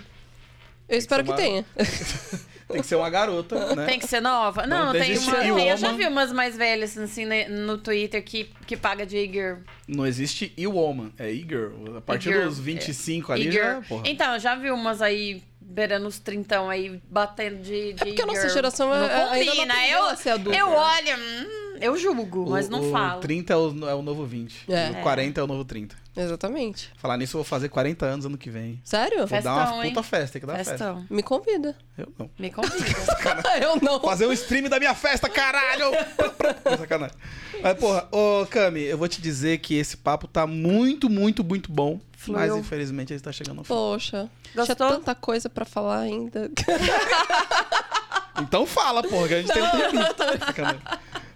Eu espero ser que uma- tenha. Tem que ser uma garota, né? Tem que ser nova? Não, Não, tem uma. tem- eu já vi umas mais velhas assim né, no Twitter que, que paga de e-girl. Não existe e-woman, é e-girl. A partir dos 25 ali já, porra. Então, eu já vi umas aí beirando os trintão aí, batendo de, de É porque a nossa geração não é- ainda não combina. aprendeu eu, ser adulta. eu olho, hum, eu julgo, mas o, não o falo. 30 é o, é o novo 20. É. O 40 é o novo 30. Exatamente. Falar nisso, eu vou fazer 40 anos ano que vem. Sério? Vou Festão, dar uma hein? puta festa, tem que dar festa. Festão. Me convida. Eu não. Me convida. Eu não. Fazer um stream da minha festa, caralho! Sacanagem. Mas, porra, ô Cami, eu vou te dizer que esse papo tá muito, muito, muito bom. Mas Fluiu. infelizmente ele tá chegando ao fim. Poxa. Tinha Gostou? tanta coisa pra falar ainda. Então fala, porra, que a gente tem um tempinho. Sacanagem.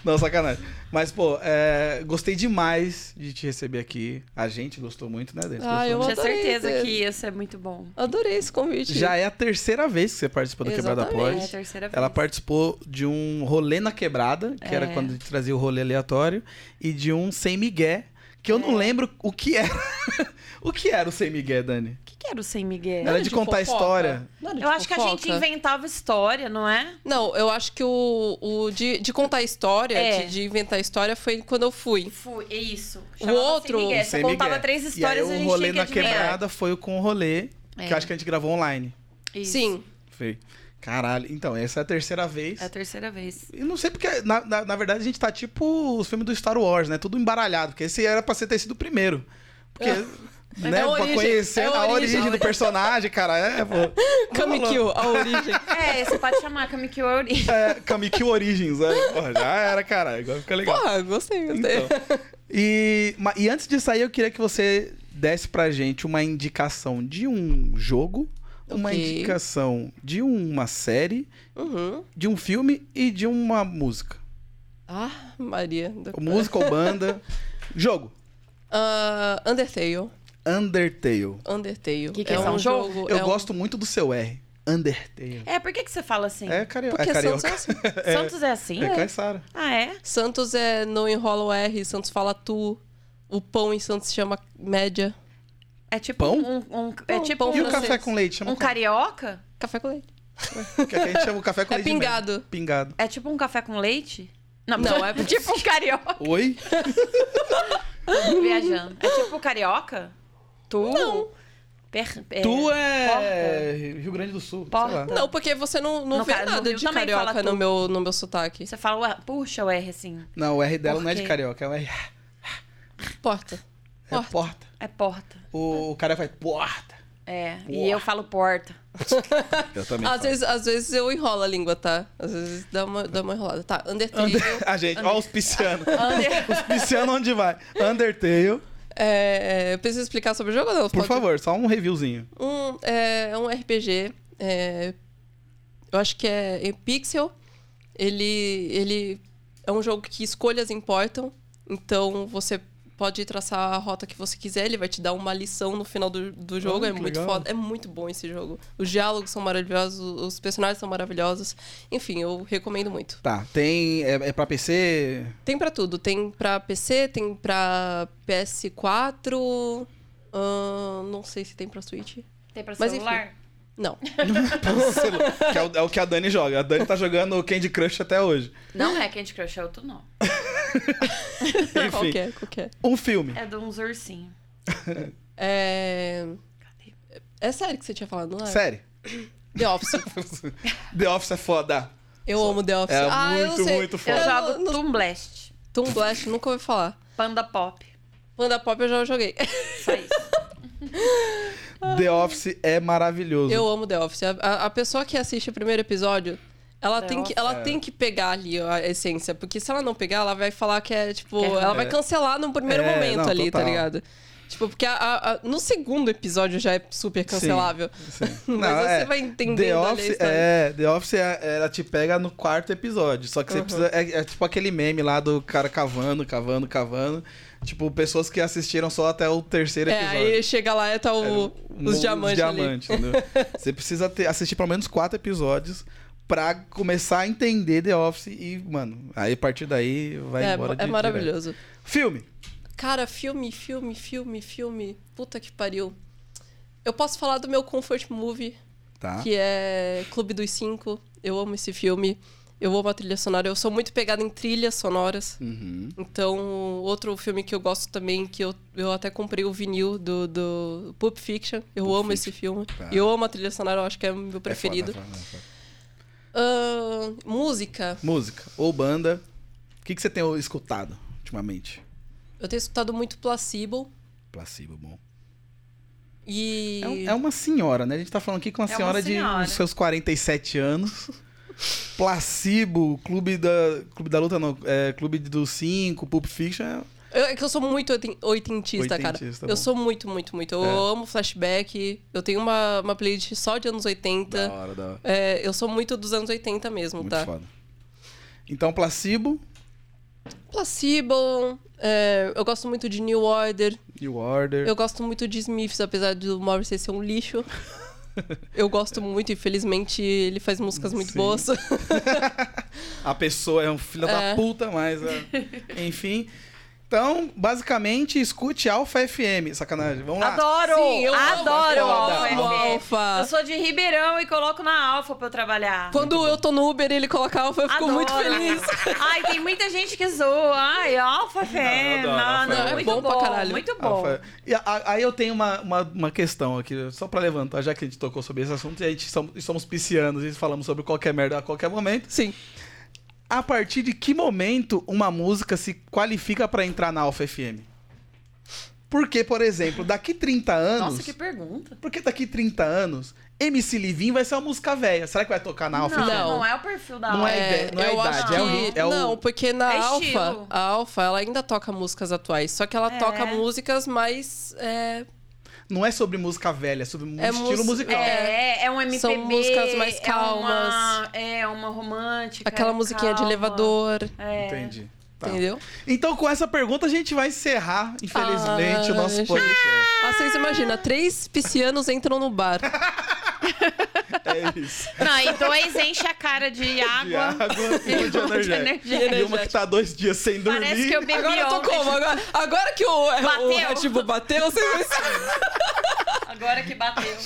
Não, sacanagem. Mas, pô, é, gostei demais de te receber aqui. A gente gostou muito, né, Dente? Ah, eu. Tinha certeza ter- que ia ser muito bom. Adorei esse convite. Já é a terceira vez que você participa do Quebrada Exatamente. Pod. É a terceira vez. Ela participou de um rolê na quebrada, que era É. quando a gente trazia o rolê aleatório, e de um sem migué, que eu não É. lembro o que era. o que era o sem migué, Dani? O que, que era o Sem Miguel? Era de contar fofoca? história. Não era de Eu acho que a fofoca? gente inventava história, não é? Não, eu acho que o, o de, de contar história, É. de, de inventar história, foi quando eu fui. Fui, é isso. O Chamava outro- Sem Miguel. Sem Você contava três histórias e, aí a o gente rolê tinha que na quebrada foi com o rolê, que É. eu acho que a gente gravou online. Isso. Sim. Foi. Caralho, então, essa é a terceira vez. É a terceira vez. E não sei porque, na, na, na verdade, a gente tá tipo os filmes do Star Wars, né? Tudo embaralhado. Porque esse era pra ser ter sido o primeiro. Porque, né, É a pra origem, conhecer é a a origem, origem. do personagem, cara. É, pô. Kamikyo, a origem. É, você pode chamar Kamikyo Ori. É, Kamikyo Origins, é. Porra, já era, cara. Agora fica legal. Porra, gostei, gostei. Então, e, e antes de sair, eu queria que você desse pra gente uma indicação de um jogo, uma indicação de uma série, Uhum. de um filme e de uma música. Ah, Maria. Música ou banda. Jogo. Ah, Undertale. Undertale. Undertale. Que que é? É um jogo? Eu é um- gosto muito do seu R. Undertale. É, por que, que você fala assim? É, cario... Porque é carioca. Santos é assim. Santos é assim? É Caissara. Ah, é? Santos é não enrola o R, Santos fala tu. O pão em Santos se chama média. É tipo Pão? um. um- é Pão, tipo pão um, E o café com leite? Chama um carioca? Café com leite. Que aqui a gente chama o café com É leite. de pingado. Pingado. É tipo um café com leite? Não, Não, é- tipo um carioca. Oi? Viajando. É tipo carioca? Tu? Não. Per, é, tu é porta. Rio Grande do Sul. Porta. Sei lá. Não, porque você não, não No vê ca- nada de carioca tu. no meu, no meu sotaque. Você fala, ué, puxa o R assim. Não, o R dela não é de carioca, é o R. Porta. É Porta. porta. É porta. O, o cara faz porta. É. Porra. E eu falo porta. Eu também. Às falo. vezes, às vezes eu enrolo a língua, tá? Às vezes dá uma, dá uma enrolada. Tá, Undertale. Under- A gente, ó, os piscianos. Under- Os piscianos onde vai? Undertale. É, eu preciso explicar sobre o jogo ou não? Por Pode- favor, só um reviewzinho. Um, é, é um RPG. é, eu acho que é em pixel. Ele, ele é um jogo que escolhas importam. Então você pode traçar a rota que você quiser. Ele vai te dar uma lição no final do, do jogo. Olha é muito legal. foda. É muito bom esse jogo. Os diálogos são maravilhosos. os personagens são maravilhosos. Enfim, eu recomendo muito. Tá, tem. É, é pra PC? Tem pra tudo. Tem pra PC, tem pra PS4. ahn, não sei se tem pra Switch. Tem pra Mas celular? Não. que é o, é o que a Dani joga. A Dani tá jogando Candy Crush até hoje. Não é Candy Crush, é outro não. Enfim, qualquer, qualquer. um filme. É de uns ursinhos. É. É sério que você tinha falado, não é? Série. The Office. The Office é foda. Eu amo The Office. É ah, eu muito, muito Eu foda. jogo no- Toon Blast. Toon Blast, nunca ouvi falar. Panda Pop. Panda Pop eu já joguei. Só isso. The Office é maravilhoso. Eu amo The Office. A, a- a pessoa que assiste o primeiro episódio, ela, tem que, ela É. tem que pegar ali a essência. Porque se ela não pegar, ela vai falar que é, tipo... É ela vai É. cancelar no primeiro É, momento não, ali, tá total. ligado? Tipo, porque a- a- no segundo episódio já é super cancelável. Sim. Mas Não, você é, vai entendendo The ali a Office, história. é, The Office é- ela te pega no quarto episódio. Só que você Uhum. precisa. É, é tipo aquele meme lá do cara cavando, cavando, cavando. Tipo, pessoas que assistiram só até o terceiro É, episódio. aí chega lá e tá o, No- os diamantes ali. diamantes, entendeu? Você precisa ter- assistir pelo menos quatro episódios pra começar a entender The Office e, mano, aí a partir daí vai É, embora de é direto. maravilhoso. Filme. Cara, filme, filme, filme, filme. Puta que pariu. Eu posso falar do meu comfort movie, Tá. que é Clube dos Cinco. Eu amo esse filme. Eu amo a trilha sonora. Eu sou muito pegada em trilhas sonoras. Uhum. Então, outro filme que eu gosto também, que eu, eu até comprei o vinil do, do Pulp Fiction. Eu Pulp amo Fiction. esse filme. Tá. Eu amo a trilha sonora, eu acho que é o meu É preferido. foda, é foda, é foda. Música. Música ou banda que, que você tem escutado ultimamente? Eu tenho escutado muito Placebo Placebo, bom. e... É, um- é uma senhora, né? A gente tá falando aqui com uma É uma senhora de senhora. uns seus 47 anos. Placebo, Clube da. Clube da Luta, não. É, Clube dos Cinco, Pulp Fiction. é- Eu- É que eu sou muito oiten- oitentista, cara. Oitentista, bom. Eu sou muito, muito, muito. Eu É. amo flashback. Eu tenho uma, uma playlist só de anos 80. Da hora, da hora. É, eu sou muito dos anos 80 mesmo, Muito tá? foda. Então, Placebo, Placebo, é, eu gosto muito de New Order. New Order. Eu gosto muito de Smiths, apesar do Morrissey ser um lixo. Eu gosto muito, infelizmente ele faz músicas muito Sim. boas. A pessoa é um filho da É. puta, mas. é, Enfim. Então, basicamente, escute Alpha FM. Sacanagem. Vamos lá. Adoro! Sim, eu adoro Alfa FM. Alfa. Eu sou de Ribeirão e coloco na Alfa pra eu trabalhar. Quando eu tô no Uber e ele coloca alfa, eu fico Adoro. muito feliz. Ai, tem muita gente que zoa. Ai, Alfa FM. adoro Não, Alfa não. É muito bom bom, pra caralho. Muito bom. Alpha- E a- aí eu tenho uma, uma, uma questão aqui, só pra levantar, já que a gente tocou sobre esse assunto, e a gente somos, somos piscianos e falamos sobre qualquer merda a qualquer momento. Sim. A partir de que momento uma música se qualifica pra entrar na Alpha FM? Porque, por exemplo, daqui 30 anos. Nossa, que pergunta. Porque daqui 30 anos, MC Livinho vai ser uma música velha. Será que vai tocar na Alpha Não, FM? Não. não é o perfil da Não Alfa. é ideia, não é eu idade, é o que... é o- Não, porque na É Alfa, a Alfa, ela ainda toca músicas atuais, só que ela É. toca músicas mais... é, Não é sobre música velha, é sobre um É estilo mus- musical. É, é um MPB. São músicas mais É uma, calmas. é uma romântica. aquela musiquinha de calma. elevador, É. Entendi. Tá. entendeu? Então, com essa pergunta, a gente vai encerrar, infelizmente, Ah, o nosso podcast. Ah, vocês imaginam, três piscianos entram no bar. É isso. Não, e dois enche a cara de De água. água e uma de energia. E uma que tá dois dias sem dormir. Parece que eu bebi Agora eu tô ontem. como? Agora, agora que o, Bateu. o Red Bull bateu, vocês vão Agora que bateu.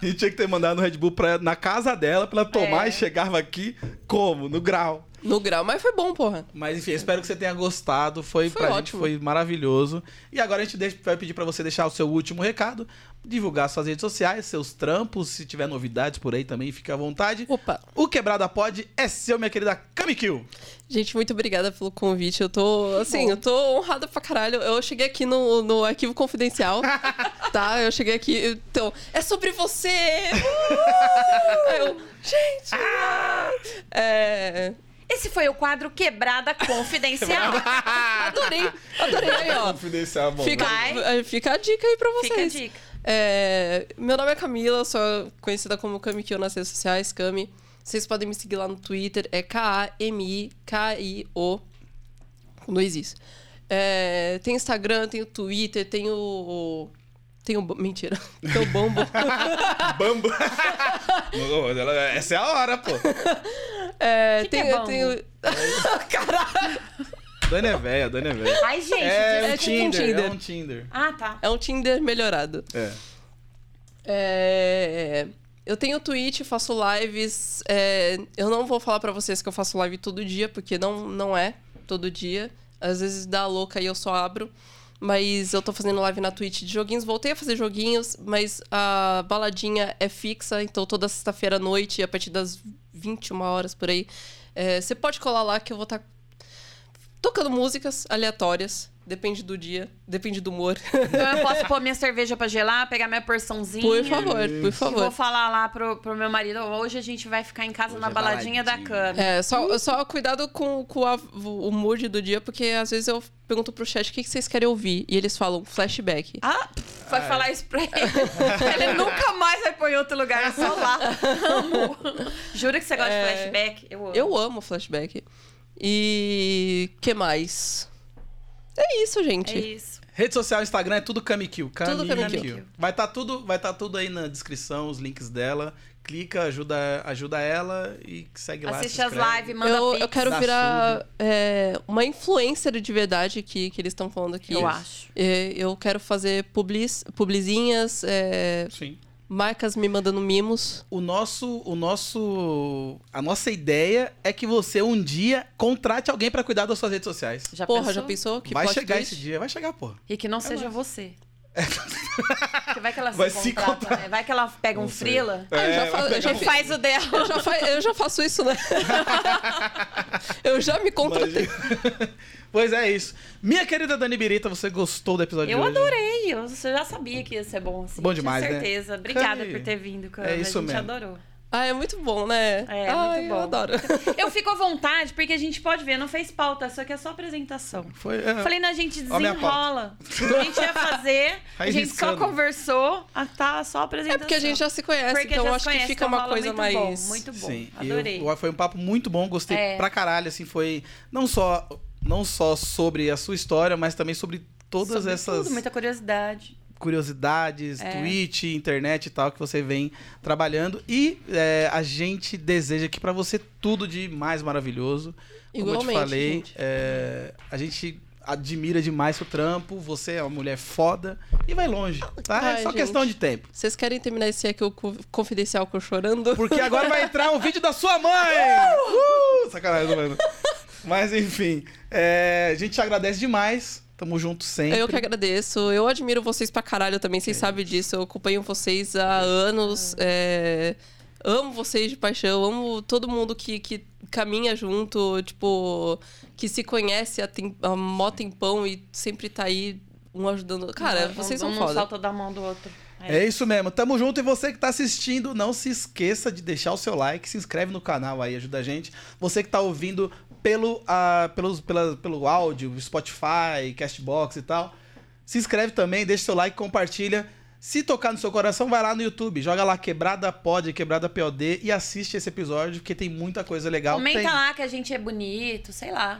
A gente tinha que ter mandado no Red Bull pra, na casa dela pra ela tomar É. e chegava aqui como? No grau. No grau, mas foi bom, porra. Mas enfim, espero que você tenha gostado. Foi, Foi pra gente ótimo. foi maravilhoso. E agora a gente deixa- vai pedir pra você deixar o seu último recado, divulgar suas redes sociais, seus trampos, se tiver novidades por aí também, fica à vontade. Opa. O Quebrada Pod é seu, minha querida Kamikil. Gente, muito obrigada pelo convite. Eu tô, assim, eu tô honrada pra caralho. Eu cheguei aqui no, no arquivo confidencial, tá? Eu cheguei aqui, então, é sobre você! Uh! eu, gente! É, Esse foi o quadro Quebrada Confidencial. adorei, adorei. Aí, ó. Confidencial, bom. Fica, eh, fica a dica aí pra Fica a vocês. dica. É, meu nome é Camila, sou conhecida como Kamikyo nas redes sociais, Kami. Vocês podem me seguir lá no Twitter, é K-A-M-I-K-I-O. Não existe. É, tem Instagram, tem o Twitter, tem o. Tem o. Mentira. Tem o Bombo. Bambo. Essa é a hora, pô. É, Que que tem, é Bumble? tem o. Caralho! Dani é velha, Dani é velha. Ai, gente. É, é um tipo um Tinder, Tinder. é um Tinder. Ah, tá. É um Tinder melhorado. É. É, Eu tenho Twitch, faço lives. é, Eu não vou falar pra vocês que eu faço live todo dia, porque não, não é todo dia. Às vezes dá louca e eu só abro. Mas eu tô fazendo live na Twitch de joguinhos. Voltei a fazer joguinhos, mas a baladinha é fixa. Então toda sexta-feira à noite, a partir das 21 horas por aí. é, Você pode colar lá que eu vou estar tocando músicas aleatórias. Depende do dia, depende do humor. Então eu posso pôr minha cerveja pra gelar, pegar minha porçãozinha. por favor, por E vou favor. falar lá pro, pro meu marido, hoje a gente vai ficar em casa Hoje na é baladinha da cama. É, só, só cuidado com, com a- o mood do dia, porque às vezes eu pergunto pro chat o que, que vocês querem ouvir. E eles falam flashback. Ah, pff, vai é. falar isso pra ele. ele nunca mais vai pôr em outro lugar, é só lá. Amo. Jura que você gosta É. de flashback? Eu amo. Eu amo flashback. E. que mais? É isso, É gente. isso. Rede social, Instagram é tudo Kamikil. Tudo Kamikil. Vai estar tudo, vai tá tudo aí na descrição, os links dela. Clica, ajuda, ajuda ela e segue lá. Assiste se as lives, manda Eu, eu quero dá virar é, uma influencer de verdade que, que eles estão falando aqui. Eu acho. É, eu quero fazer publis, publizinhas, é, Sim. Marcas me mandando mimos. O nosso, o nosso, a nossa ideia é que você um dia contrate alguém pra cuidar das suas redes sociais. Já Porra, pensou? já pensou? Que vai chegar twist? esse dia, vai chegar, porra. E que não É seja você. Porque vai que ela Vai se se contrata, né? Vai que ela pega um Não sei. frila Ah, eu já É, fa- eu já fi- faz o dela. Eu já, fa- eu já faço isso, né? eu já me contratei. pois é isso. Minha querida Dani Birita, você gostou do episódio Eu de hoje? adorei. Eu você já sabia que ia ser bom assim. Bom demais, né? Tinha certeza. Obrigada Cami, por ter vindo, Cami. é isso A gente mesmo. adorou. Ah, é muito bom, né? É, Ai, muito bom. eu adoro. Eu fico à vontade, porque a gente pode ver, não fez pauta, isso aqui é só apresentação. Foi, é, Falei, não, a gente Ó a desenrola. A gente ia fazer, a gente só riscando. conversou, ah, tá só É apresentação. porque a gente já se conhece, Porque então acho conhece, que fica então uma coisa muito mais. Bom, muito bom, Sim, adorei. eu- foi um papo muito bom, gostei É. pra caralho, assim, foi não só, não só sobre a sua história, mas também sobre todas Sobre essas tudo, muita curiosidade. Curiosidades, É. Twitch, internet e tal, que você vem trabalhando. E é, a gente deseja aqui pra você tudo de mais maravilhoso. Como eu te Igualmente, falei, gente. é, a gente admira demais seu trampo, você é uma mulher foda e vai longe, tá? é Ai, só gente. questão de tempo. Vocês querem terminar esse aqui o co- confidencial com eu chorando? Porque agora vai entrar o vídeo da sua mãe! Uh! Sacanagem, mano. Mas enfim, é, a gente te agradece demais. Tamo junto sempre. Eu que agradeço. Eu admiro vocês pra caralho também, vocês sabem disso. Eu acompanho vocês há anos. é, Amo vocês de paixão, amo todo mundo que, que caminha junto, tipo, que se conhece há, tem, há mó tempão e sempre tá aí um ajudando. Cara, Um- vocês um são não foda. salta da mão do outro. É isso mesmo, tamo junto. E você que tá assistindo, não se esqueça de deixar o seu like, se inscreve no canal aí, ajuda a gente. Você que tá ouvindo pelo, ah, pelos, pela, pelo áudio, Spotify, Castbox e tal, se inscreve também, deixa seu like, compartilha. Se tocar no seu coração, vai lá no YouTube, joga lá Quebrada Pod, Quebrada POD e assiste esse episódio, porque tem muita coisa legal. Comenta Tem- lá que a gente é bonito, sei lá.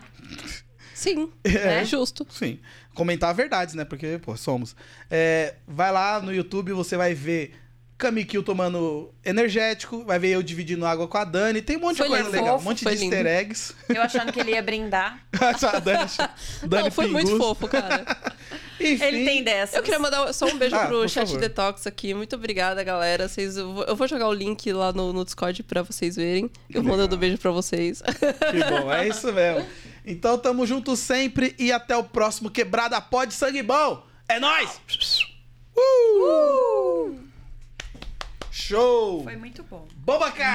Sim, É. é justo. Sim. Comentar verdades, né? Porque, pô, somos. É, vai lá no YouTube, você vai ver Kamikil tomando energético, vai ver eu dividindo água com a Dani. Tem um monte Foi de coisa lindo, legal, um monte foi de lindo. easter eggs. Eu achando que ele ia brindar. a Dani, Dani Não, foi muito Pingus. fofo, cara. Enfim, Ele tem dessas. Eu queria mandar só um beijo Ah, pro Chat favor. Detox aqui. Muito obrigada, galera. Vocês, eu, vou, jogar o link lá no, no Discord pra vocês verem. Eu legal. mandando um beijo pra vocês. Que bom, é isso mesmo. Então tamo junto sempre e até o próximo Quebrada Pod Sangue Bom. É nóis! Uh! Show! Foi muito bom. Bomba, cara!